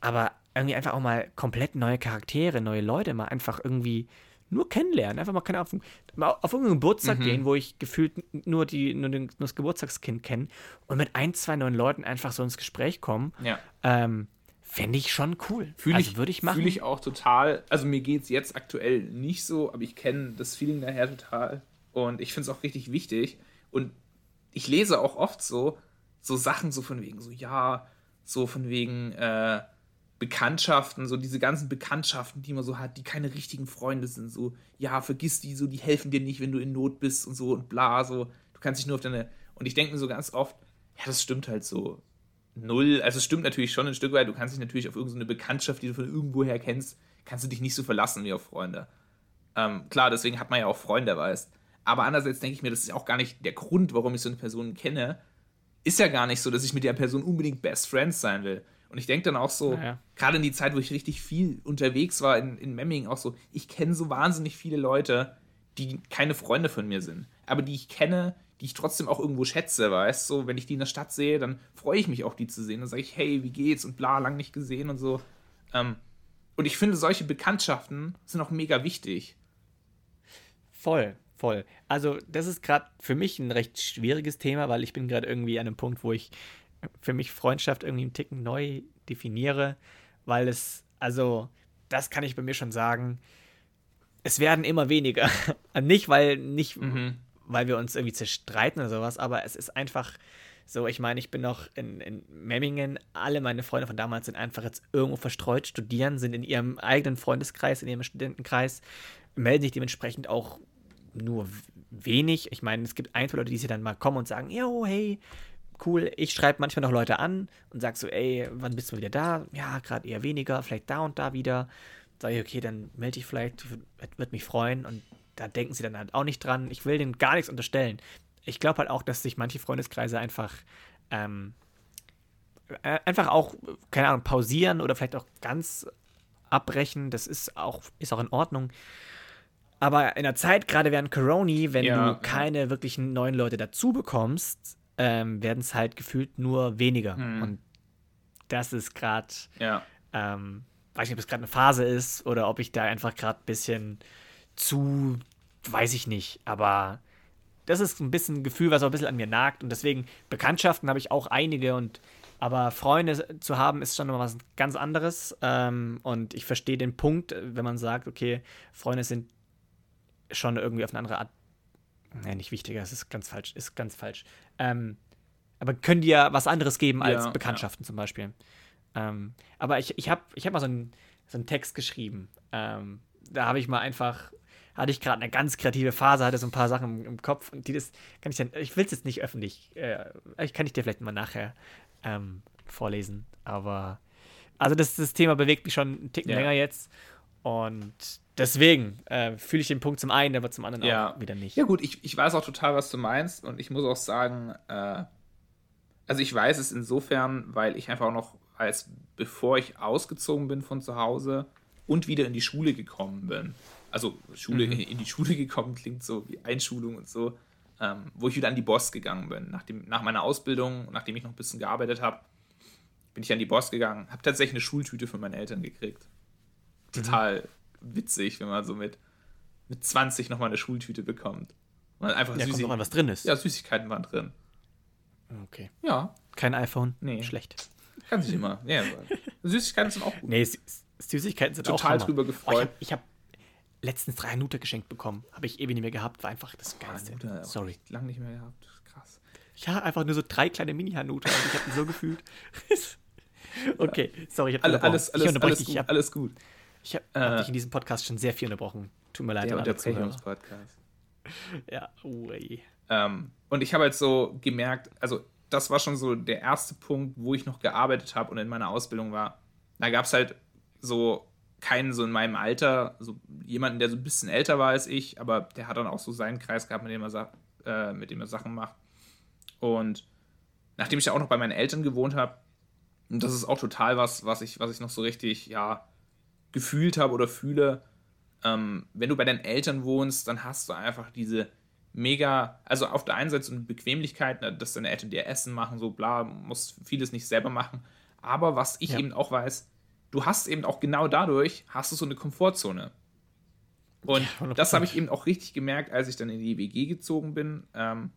Speaker 1: Aber irgendwie einfach auch mal komplett neue Charaktere, neue Leute, mal einfach irgendwie nur kennenlernen. Einfach mal, keine Ahnung, mal auf irgendeinen Geburtstag mhm. gehen, wo ich gefühlt nur, die, nur, den, nur das Geburtstagskind kenne und mit ein, zwei neuen Leuten einfach so ins Gespräch kommen.
Speaker 2: Ja.
Speaker 1: Ähm, Fände ich schon cool.
Speaker 2: Fühle also ich, würde ich machen. Fühle ich auch total. Also mir geht es jetzt aktuell nicht so, aber ich kenne das Feeling daher total. Und ich finde es auch richtig wichtig. Und ich lese auch oft so, so Sachen so von wegen, so ja, so von wegen, äh, Bekanntschaften, so diese ganzen Bekanntschaften, die man so hat, die keine richtigen Freunde sind, so, ja, vergiss die, so, die helfen dir nicht, wenn du in Not bist und so und bla, so, du kannst dich nur auf deine. Und ich denke mir so ganz oft, ja, das stimmt halt so null. Also, es stimmt natürlich schon ein Stück weit, du kannst dich natürlich auf irgendeine Bekanntschaft, die du von irgendwoher kennst, kannst du dich nicht so verlassen wie auf Freunde. Ähm, klar, deswegen hat man ja auch Freunde, weißt. Aber andererseits denke ich mir, das ist ja auch gar nicht der Grund, warum ich so eine Person kenne. Ist ja gar nicht so, dass ich mit der Person unbedingt Best Friends sein will. Und ich denke dann auch so, naja. gerade in die Zeit, wo ich richtig viel unterwegs war in, in Memmingen, auch so, ich kenne so wahnsinnig viele Leute, die keine Freunde von mir sind, aber die ich kenne, die ich trotzdem auch irgendwo schätze, weißt du, so, wenn ich die in der Stadt sehe, dann freue ich mich auch, die zu sehen. Dann sage ich, hey, wie geht's und bla, lang nicht gesehen und so. Ähm, und ich finde, solche Bekanntschaften sind auch mega wichtig.
Speaker 1: Voll, voll. Also, das ist gerade für mich ein recht schwieriges Thema, weil ich bin gerade irgendwie an einem Punkt, wo ich für mich Freundschaft irgendwie einen Ticken neu definiere, weil es, also, das kann ich bei mir schon sagen, es werden immer weniger. nicht, weil, nicht, mhm. Weil wir uns irgendwie zerstreiten oder sowas, aber es ist einfach so, ich meine, ich bin noch in, in Memmingen, alle meine Freunde von damals sind einfach jetzt irgendwo verstreut, studieren, sind in ihrem eigenen Freundeskreis, in ihrem Studentenkreis, melden sich dementsprechend auch nur wenig. Ich meine, es gibt ein, zwei Leute, die sich dann mal kommen und sagen, yo, hey, cool. Ich schreibe manchmal noch Leute an und sag so, ey, wann bist du wieder da? Ja, gerade eher weniger, vielleicht da und da wieder. Sag ich, okay, dann melde ich vielleicht, wird mich freuen. Und da denken sie dann halt auch nicht dran. Ich will denen gar nichts unterstellen. Ich glaube halt auch, dass sich manche Freundeskreise einfach ähm, äh, einfach auch, keine Ahnung, pausieren oder vielleicht auch ganz abbrechen. Das ist auch, ist auch in Ordnung. Aber in der Zeit, gerade während Corona, wenn ja, du keine ja. wirklichen neuen Leute dazu bekommst, ähm, werden es halt gefühlt nur weniger. Mhm. Und das ist gerade,
Speaker 2: ja.
Speaker 1: ähm, weiß nicht, ob es gerade eine Phase ist oder ob ich da einfach gerade ein bisschen zu, weiß ich nicht, aber das ist ein bisschen ein Gefühl, was auch ein bisschen an mir nagt und deswegen Bekanntschaften habe ich auch einige und aber Freunde zu haben ist schon noch was ganz anderes ähm, und ich verstehe den Punkt, wenn man sagt, okay, Freunde sind schon irgendwie auf eine andere Art Nee, nicht wichtiger, das ist ganz falsch, ist ganz falsch. Ähm, aber können dir was anderes geben als ja, Bekanntschaften ja. zum Beispiel. Ähm, aber ich, ich habe ich hab mal so einen, so einen Text geschrieben. Ähm, da habe ich mal einfach, hatte ich gerade eine ganz kreative Phase, hatte so ein paar Sachen im, Kopf und die das kann ich dann, ich will es jetzt nicht öffentlich, äh, ich kann ich dir vielleicht mal nachher ähm, vorlesen. Aber also das, das Thema bewegt mich schon einen Ticken ja. länger jetzt und deswegen äh, fühle ich den Punkt zum einen, aber zum anderen
Speaker 2: ja.
Speaker 1: auch wieder nicht.
Speaker 2: Ja, gut, ich, ich weiß auch total, was du meinst. Und ich muss auch sagen, äh, also ich weiß es insofern, weil ich einfach auch noch, als bevor ich ausgezogen bin von zu Hause und wieder in die Schule gekommen bin, also Schule, mhm. in die Schule gekommen klingt so wie Einschulung und so, ähm, wo ich wieder an die Boss gegangen bin, nachdem, nach meiner Ausbildung, nachdem ich noch ein bisschen gearbeitet habe, bin ich an die Boss gegangen, habe tatsächlich eine Schultüte von meinen Eltern gekriegt. Total mhm. witzig, wenn man so mit, mit 20 nochmal eine Schultüte bekommt.
Speaker 1: Und einfach ja, Süßig kommt was drin ist.
Speaker 2: Ja, Süßigkeiten waren drin.
Speaker 1: Okay.
Speaker 2: Ja.
Speaker 1: Kein iPhone?
Speaker 2: Nee.
Speaker 1: Schlecht.
Speaker 2: Kann sich immer. Ja, Süßigkeiten sind auch gut.
Speaker 1: Nee, Süßigkeiten sind
Speaker 2: Total
Speaker 1: auch
Speaker 2: Total drüber gefreut.
Speaker 1: Oh, ich habe hab letztens drei Hanuta geschenkt bekommen. Habe ich ewig nicht mehr gehabt. War einfach das Geilste.
Speaker 2: Hanuta, Sorry. Lang nicht mehr gehabt. Krass.
Speaker 1: Ja, einfach nur so drei kleine Mini-Hanuta. ich habe die so gefühlt. okay, sorry. Ich
Speaker 2: Alle, alles, alles,
Speaker 1: ich
Speaker 2: alles, gut, hab, alles gut.
Speaker 1: Ich habe äh, hab dich in diesem Podcast schon sehr viel unterbrochen. Tut mir leid.
Speaker 2: Der Unterbrechungspodcast.
Speaker 1: Ja, ui.
Speaker 2: Ähm, und ich habe halt so gemerkt, also das war schon so der erste Punkt, wo ich noch gearbeitet habe und in meiner Ausbildung war. Da gab es halt so keinen so in meinem Alter, so jemanden, der so ein bisschen älter war als ich, aber der hat dann auch so seinen Kreis gehabt, mit dem er, äh, mit dem er Sachen macht. Und nachdem ich ja auch noch bei meinen Eltern gewohnt habe, und das ist auch total was, was ich, was ich noch so richtig, ja, gefühlt habe oder fühle, ähm, wenn du bei deinen Eltern wohnst, dann hast du einfach diese mega, also auf der einen Seite so eine Bequemlichkeit, ne, dass deine Eltern dir Essen machen, so bla, musst vieles nicht selber machen. Aber was ich ja. eben auch weiß, du hast eben auch genau dadurch, hast du so eine Komfortzone. Und ja, das habe ich eben auch richtig gemerkt, als ich dann in die WG gezogen bin. Ähm,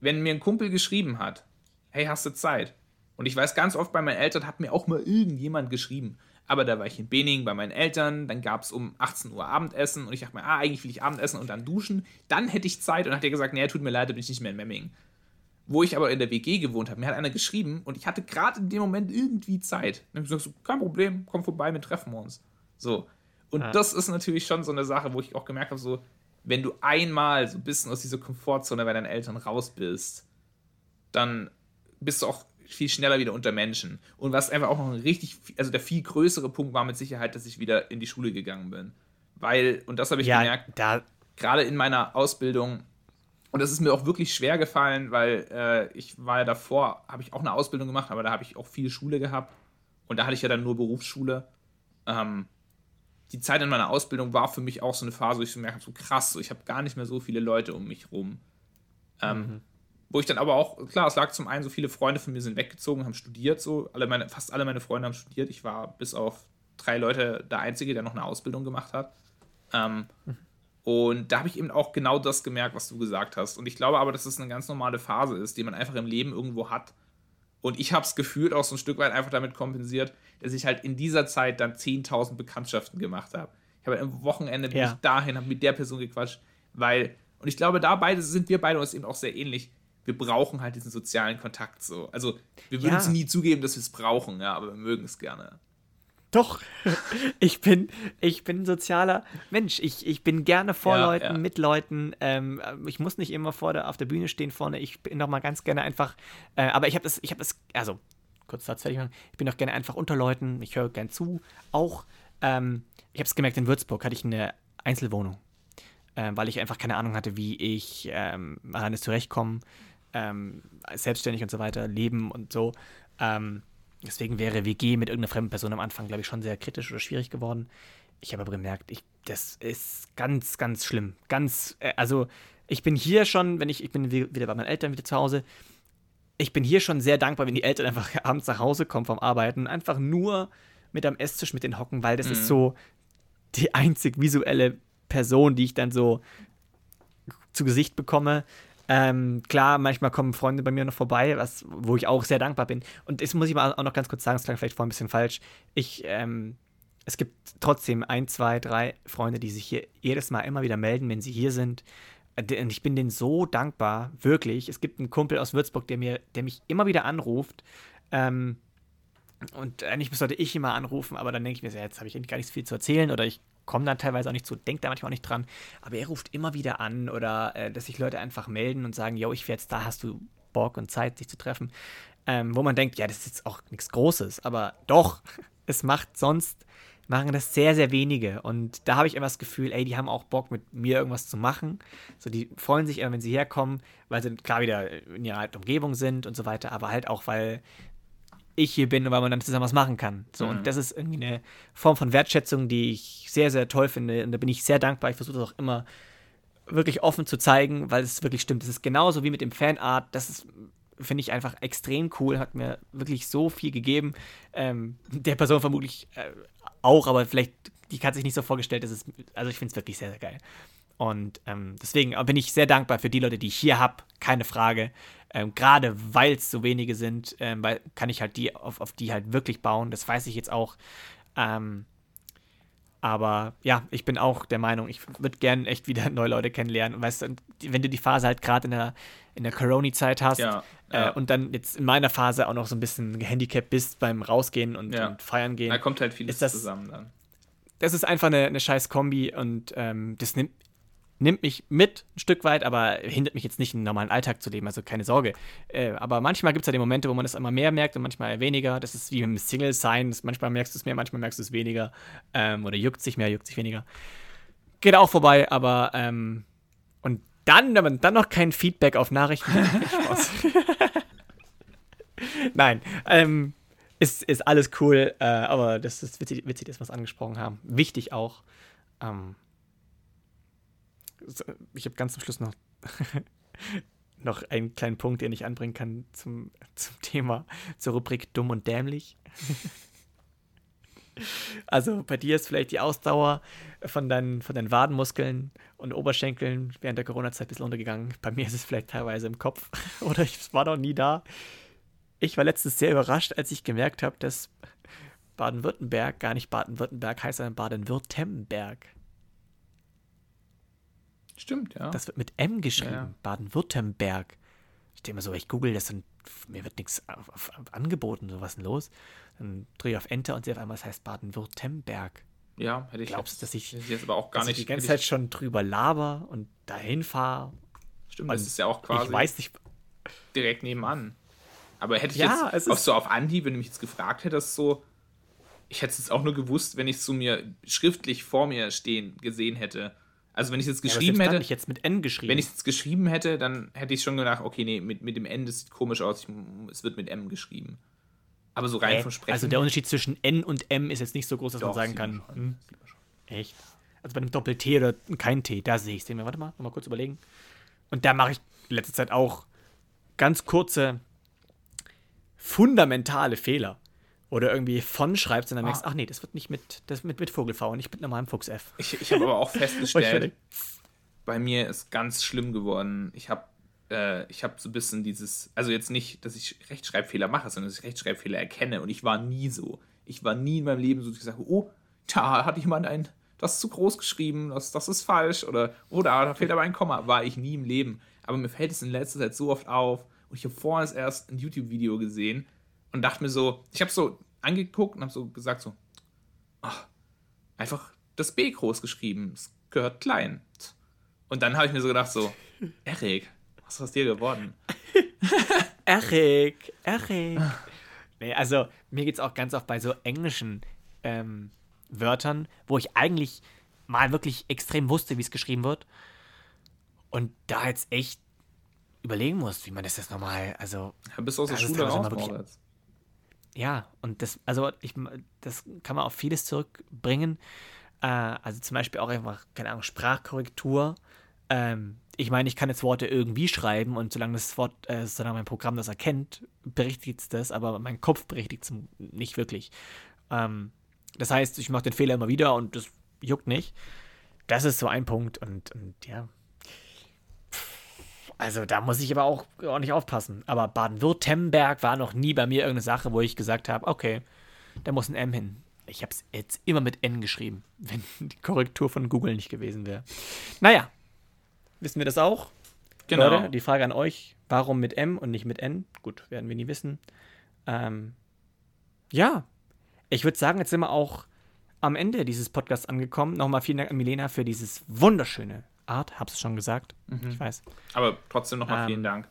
Speaker 2: wenn mir ein Kumpel geschrieben hat, hey, hast du Zeit? Und ich weiß ganz oft bei meinen Eltern hat mir auch mal irgendjemand geschrieben. Aber da war ich in Bening bei meinen Eltern, dann gab es um 18 Uhr Abendessen und ich dachte mir, ah, eigentlich will ich Abendessen und dann duschen. Dann hätte ich Zeit und dann hat er gesagt, nee, tut mir leid, da bin ich nicht mehr in Memmingen. Wo ich aber in der WG gewohnt habe, mir hat einer geschrieben und ich hatte gerade in dem Moment irgendwie Zeit. Dann habe ich gesagt, so, kein Problem, komm vorbei, wir treffen uns. So. Und ja. das ist natürlich schon so eine Sache, wo ich auch gemerkt habe, so, wenn du einmal so ein bisschen aus dieser Komfortzone bei deinen Eltern raus bist, dann bist du auch viel schneller wieder unter Menschen. Und was einfach auch noch ein richtig, also der viel größere Punkt war mit Sicherheit, dass ich wieder in die Schule gegangen bin. Weil, und das habe ich ja, gemerkt, gerade in meiner Ausbildung, und das ist mir auch wirklich schwer gefallen, weil äh, ich war ja davor, habe ich auch eine Ausbildung gemacht, aber da habe ich auch viel Schule gehabt. Und da hatte ich ja dann nur Berufsschule. Ähm, die Zeit in meiner Ausbildung war für mich auch so eine Phase, wo ich so merke, so krass, so, ich habe gar nicht mehr so viele Leute um mich rum. Ähm, mhm. Wo ich dann aber auch, klar, es lag zum einen, so viele Freunde von mir sind weggezogen, haben studiert, so, alle meine, fast alle meine Freunde haben studiert. Ich war bis auf drei Leute der Einzige, der noch eine Ausbildung gemacht hat. Ähm, mhm. Und da habe ich eben auch genau das gemerkt, was du gesagt hast. Und ich glaube aber, dass es das eine ganz normale Phase ist, die man einfach im Leben irgendwo hat. Und ich habe es gefühlt auch so ein Stück weit einfach damit kompensiert, dass ich halt in dieser Zeit dann 10.000 Bekanntschaften gemacht habe. Ich habe am Wochenende bin ja. ich dahin, habe mit der Person gequatscht, weil, und ich glaube, da beide sind wir beide uns eben auch sehr ähnlich wir brauchen halt diesen sozialen Kontakt so. Also wir würden es nie zugeben, dass wir es brauchen, ja, aber wir mögen es gerne.
Speaker 1: Doch, ich bin, ich bin ein sozialer Mensch. Ich, ich bin gerne vor ja, Leuten, ja. mit Leuten. Ähm, ich muss nicht immer vor der, auf der Bühne stehen vorne. Ich bin doch mal ganz gerne einfach. Äh, aber ich habe das, ich habe das, also kurz Satz fertig machen. Ich bin doch gerne einfach unter Leuten. Ich höre gern zu. Auch, ähm, ich habe es gemerkt, in Würzburg hatte ich eine Einzelwohnung, äh, weil ich einfach keine Ahnung hatte, wie ich ähm, alleine zurechtkomme ähm, selbstständig und so weiter leben und so. Ähm, deswegen wäre WG mit irgendeiner fremden Person am Anfang, glaube ich, schon sehr kritisch oder schwierig geworden. Ich habe aber gemerkt, ich, das ist ganz, ganz schlimm. Ganz, äh, also ich bin hier schon, wenn ich, ich bin wieder bei meinen Eltern wieder zu Hause, ich bin hier schon sehr dankbar, wenn die Eltern einfach abends nach Hause kommen vom Arbeiten, einfach nur mit am Esstisch mit den hocken, weil das mhm. ist so die einzig visuelle Person, die ich dann so zu Gesicht bekomme. Ähm, klar, manchmal kommen Freunde bei mir noch vorbei, was, wo ich auch sehr dankbar bin. Und das muss ich mal auch noch ganz kurz sagen, es klang vielleicht vorhin ein bisschen falsch. Ich, ähm, es gibt trotzdem ein, zwei, drei Freunde, die sich hier jedes Mal immer wieder melden, wenn sie hier sind. Und ich bin denen so dankbar, wirklich. Es gibt einen Kumpel aus Würzburg, der mir, der mich immer wieder anruft. Ähm, und eigentlich sollte ich immer anrufen, aber dann denke ich mir, jetzt habe ich eigentlich gar nicht so viel zu erzählen oder ich komme dann teilweise auch nicht zu, denke da manchmal auch nicht dran. Aber er ruft immer wieder an oder äh, dass sich Leute einfach melden und sagen, yo, ich werde jetzt da, hast du Bock und Zeit, sich zu treffen. Ähm, wo man denkt, ja, das ist jetzt auch nichts Großes, aber doch, es macht sonst, machen das sehr, sehr wenige. Und da habe ich immer das Gefühl, ey, die haben auch Bock, mit mir irgendwas zu machen. So, die freuen sich immer, wenn sie herkommen, weil sie klar wieder in ihrer Umgebung sind und so weiter, aber halt auch, weil ich hier bin und weil man dann zusammen was machen kann. So, mhm. und das ist irgendwie eine Form von Wertschätzung, die ich sehr, sehr toll finde. Und da bin ich sehr dankbar. Ich versuche das auch immer wirklich offen zu zeigen, weil es wirklich stimmt. Es ist genauso wie mit dem Fanart. Das ist finde ich einfach extrem cool, hat mir wirklich so viel gegeben. Ähm, der Person vermutlich äh, auch, aber vielleicht, die hat sich nicht so vorgestellt, dass es, also ich finde es wirklich sehr, sehr geil. Und ähm, deswegen bin ich sehr dankbar für die Leute, die ich hier habe, keine Frage. Ähm, Gerade weil es so wenige sind, ähm, weil, kann ich halt die auf, auf die halt wirklich bauen. Das weiß ich jetzt auch. Ähm, aber ja, ich bin auch der Meinung, ich würde gerne echt wieder neue Leute kennenlernen. Und weißt du, wenn du die Phase halt gerade in der, in der Corona-Zeit hast ja, äh, ja. Äh, und dann jetzt in meiner Phase auch noch so ein bisschen gehandicapt bist beim Rausgehen und, ja. und feiern gehen.
Speaker 2: Da kommt halt vieles das, zusammen dann.
Speaker 1: Das ist einfach eine, eine scheiß Kombi und ähm, das nimmt, nimmt mich mit ein Stück weit, aber hindert mich jetzt nicht, einen normalen Alltag zu leben, also keine Sorge. Äh, aber manchmal gibt es ja die Momente, wo man das immer mehr merkt und manchmal weniger. Das ist wie im Single-Sein. Manchmal merkst du es mehr, manchmal merkst du es weniger. Ähm, oder juckt sich mehr, juckt sich weniger. Geht auch vorbei, aber ähm, und dann, wenn man dann noch kein Feedback auf Nachrichten Spaß. Nein, ähm, ist, ist alles cool, äh, aber das ist witzig, witzig, dass wir es angesprochen haben. Wichtig auch. Ähm, ich habe ganz zum Schluss noch, noch einen kleinen Punkt, den ich anbringen kann zum, zum Thema, zur Rubrik dumm und dämlich. Also bei dir ist vielleicht die Ausdauer von deinen, von deinen Wadenmuskeln und Oberschenkeln während der Corona-Zeit ein bisschen untergegangen. Bei mir ist es vielleicht teilweise im Kopf oder ich war noch nie da. Ich war letztens sehr überrascht, als ich gemerkt habe, dass Baden-Württemberg gar nicht Baden-Württemberg heißt, sondern Baden-Württemberg.
Speaker 2: Stimmt, ja.
Speaker 1: Das wird mit M geschrieben. Ja. Baden-Württemberg. Ich denke mal so, ich google das und mir wird nichts angeboten, so was ist denn los? Dann drehe ich auf Enter und sehe auf einmal, es heißt Baden-Württemberg.
Speaker 2: Ja, hätte ich.
Speaker 1: Glaubst du, dass ich,
Speaker 2: jetzt aber auch gar nicht,
Speaker 1: die ganze Zeit schon drüber laber und dahin fahre?
Speaker 2: Stimmt, das ist ja auch quasi.
Speaker 1: Ich weiß nicht.
Speaker 2: Direkt nebenan. Aber hätte ich ja, jetzt auch so auf Andi, wenn du mich jetzt gefragt hättest, so, ich hätte es auch nur gewusst, wenn ich es so mir schriftlich vor mir stehen gesehen hätte. Also wenn ich es jetzt geschrieben ja, hätte.
Speaker 1: Ich jetzt mit N geschrieben.
Speaker 2: Wenn ich es jetzt geschrieben hätte, dann hätte ich schon gedacht, okay, nee, mit, mit dem N, das sieht komisch aus, ich, es wird mit M geschrieben. Aber so rein äh, vom Sprechen.
Speaker 1: Also der Unterschied zwischen N und M ist jetzt nicht so groß, dass Doch, man sagen kann. Hm? Echt? Also bei einem Doppel-T oder kein T, da sehe ich es. Warte mal, mal kurz überlegen. Und da mache ich in letzter Zeit auch ganz kurze, fundamentale Fehler oder irgendwie von schreibst und dann ah. merkst, ach nee, das wird nicht mit, das mit, mit Vogel-V und nicht mit normalem Fuchs F.
Speaker 2: Ich, ich habe aber auch festgestellt, bei mir ist ganz schlimm geworden. Ich habe äh, ich habe so ein bisschen dieses, also jetzt nicht, dass ich Rechtschreibfehler mache, sondern dass ich Rechtschreibfehler erkenne und ich war nie so. Ich war nie in meinem Leben so, dass ich sage, oh, da hat jemand ein, das ist zu groß geschrieben, das, das ist falsch oder, oh, da, da fehlt aber ein Komma. War ich nie im Leben. Aber mir fällt es in letzter Zeit so oft auf und ich habe vorhin erst ein YouTube-Video gesehen und dachte mir so, ich habe so angeguckt und habe so gesagt so, ach, einfach das B groß geschrieben, es gehört klein. Und dann habe ich mir so gedacht so, Erik, was ist aus dir geworden?
Speaker 1: Erik, Erik. Nee, also mir geht es auch ganz oft bei so englischen ähm, Wörtern, wo ich eigentlich mal wirklich extrem wusste, wie es geschrieben wird. Und da jetzt echt überlegen muss, wie man das jetzt nochmal, also.
Speaker 2: Ja, bist du aus der Schule raus,
Speaker 1: ja, und das, also ich, das kann man auf vieles zurückbringen. Äh, also zum Beispiel auch einfach, keine Ahnung, Sprachkorrektur. Ähm, ich meine, ich kann jetzt Worte irgendwie schreiben und solange das Wort, äh, solange mein Programm das erkennt, berichtigt es das, aber mein Kopf berichtigt es nicht wirklich. Ähm, das heißt, ich mache den Fehler immer wieder und das juckt nicht. Das ist so ein Punkt und, und ja, also da muss ich aber auch ordentlich aufpassen. Aber Baden-Württemberg war noch nie bei mir irgendeine Sache, wo ich gesagt habe, okay, da muss ein M hin. Ich habe es jetzt immer mit N geschrieben, wenn die Korrektur von Google nicht gewesen wäre. Naja, wissen wir das auch? Genau. Leute, die Frage an euch, warum mit M und nicht mit N? Gut, werden wir nie wissen. Ähm, ja, ich würde sagen, jetzt sind wir auch am Ende dieses Podcasts angekommen. Nochmal vielen Dank an Milena für dieses wunderschöne Art, hab's schon gesagt. Mhm. Ich weiß.
Speaker 2: Aber trotzdem nochmal ähm, vielen Dank.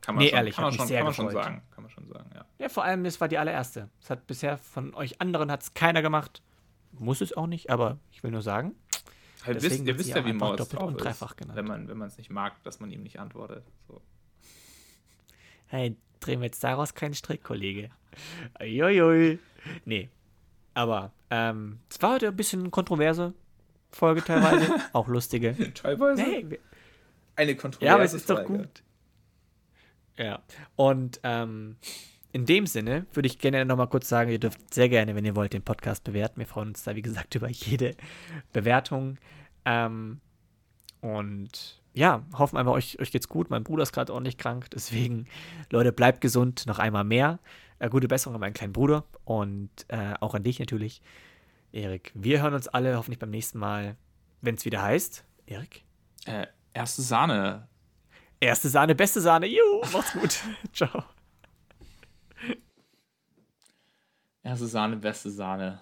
Speaker 1: Kann man nee, schon, ehrlich,
Speaker 2: kann man, schon, kann
Speaker 1: man
Speaker 2: schon sagen. Kann man schon sagen, ja.
Speaker 1: Ja, vor allem, es war die allererste. Es hat bisher von euch anderen hat's keiner gemacht. Muss es auch nicht, aber ich will nur sagen.
Speaker 2: Halt, wisst, ihr wisst ja, wie man
Speaker 1: doppelt und dreifach genannt.
Speaker 2: Wenn man wenn es nicht mag, dass man ihm nicht antwortet. So.
Speaker 1: Hey, drehen wir jetzt daraus keinen Strick, Kollege. Uiuiui. Nee. Aber ähm, es war heute ein bisschen kontroverse. Folge teilweise. auch lustige.
Speaker 2: teilweise? Nee,
Speaker 1: Eine kontroverse Ja, aber es ist Folge. doch gut. Ja. Und ähm, in dem Sinne würde ich gerne nochmal kurz sagen, ihr dürft sehr gerne, wenn ihr wollt, den Podcast bewerten. Wir freuen uns da, wie gesagt, über jede Bewertung. Ähm, und ja, hoffen einfach, euch, euch geht's gut. Mein Bruder ist gerade ordentlich krank. Deswegen, Leute, bleibt gesund. Noch einmal mehr. Äh, gute Besserung an meinen kleinen Bruder und äh, auch an dich natürlich, Erik. Wir hören uns alle hoffentlich beim nächsten Mal, wenn es wieder heißt. Erik?
Speaker 2: Äh, erste Sahne.
Speaker 1: Erste Sahne, beste Sahne. Juhu, macht's gut. Ciao.
Speaker 2: Erste Sahne, beste Sahne.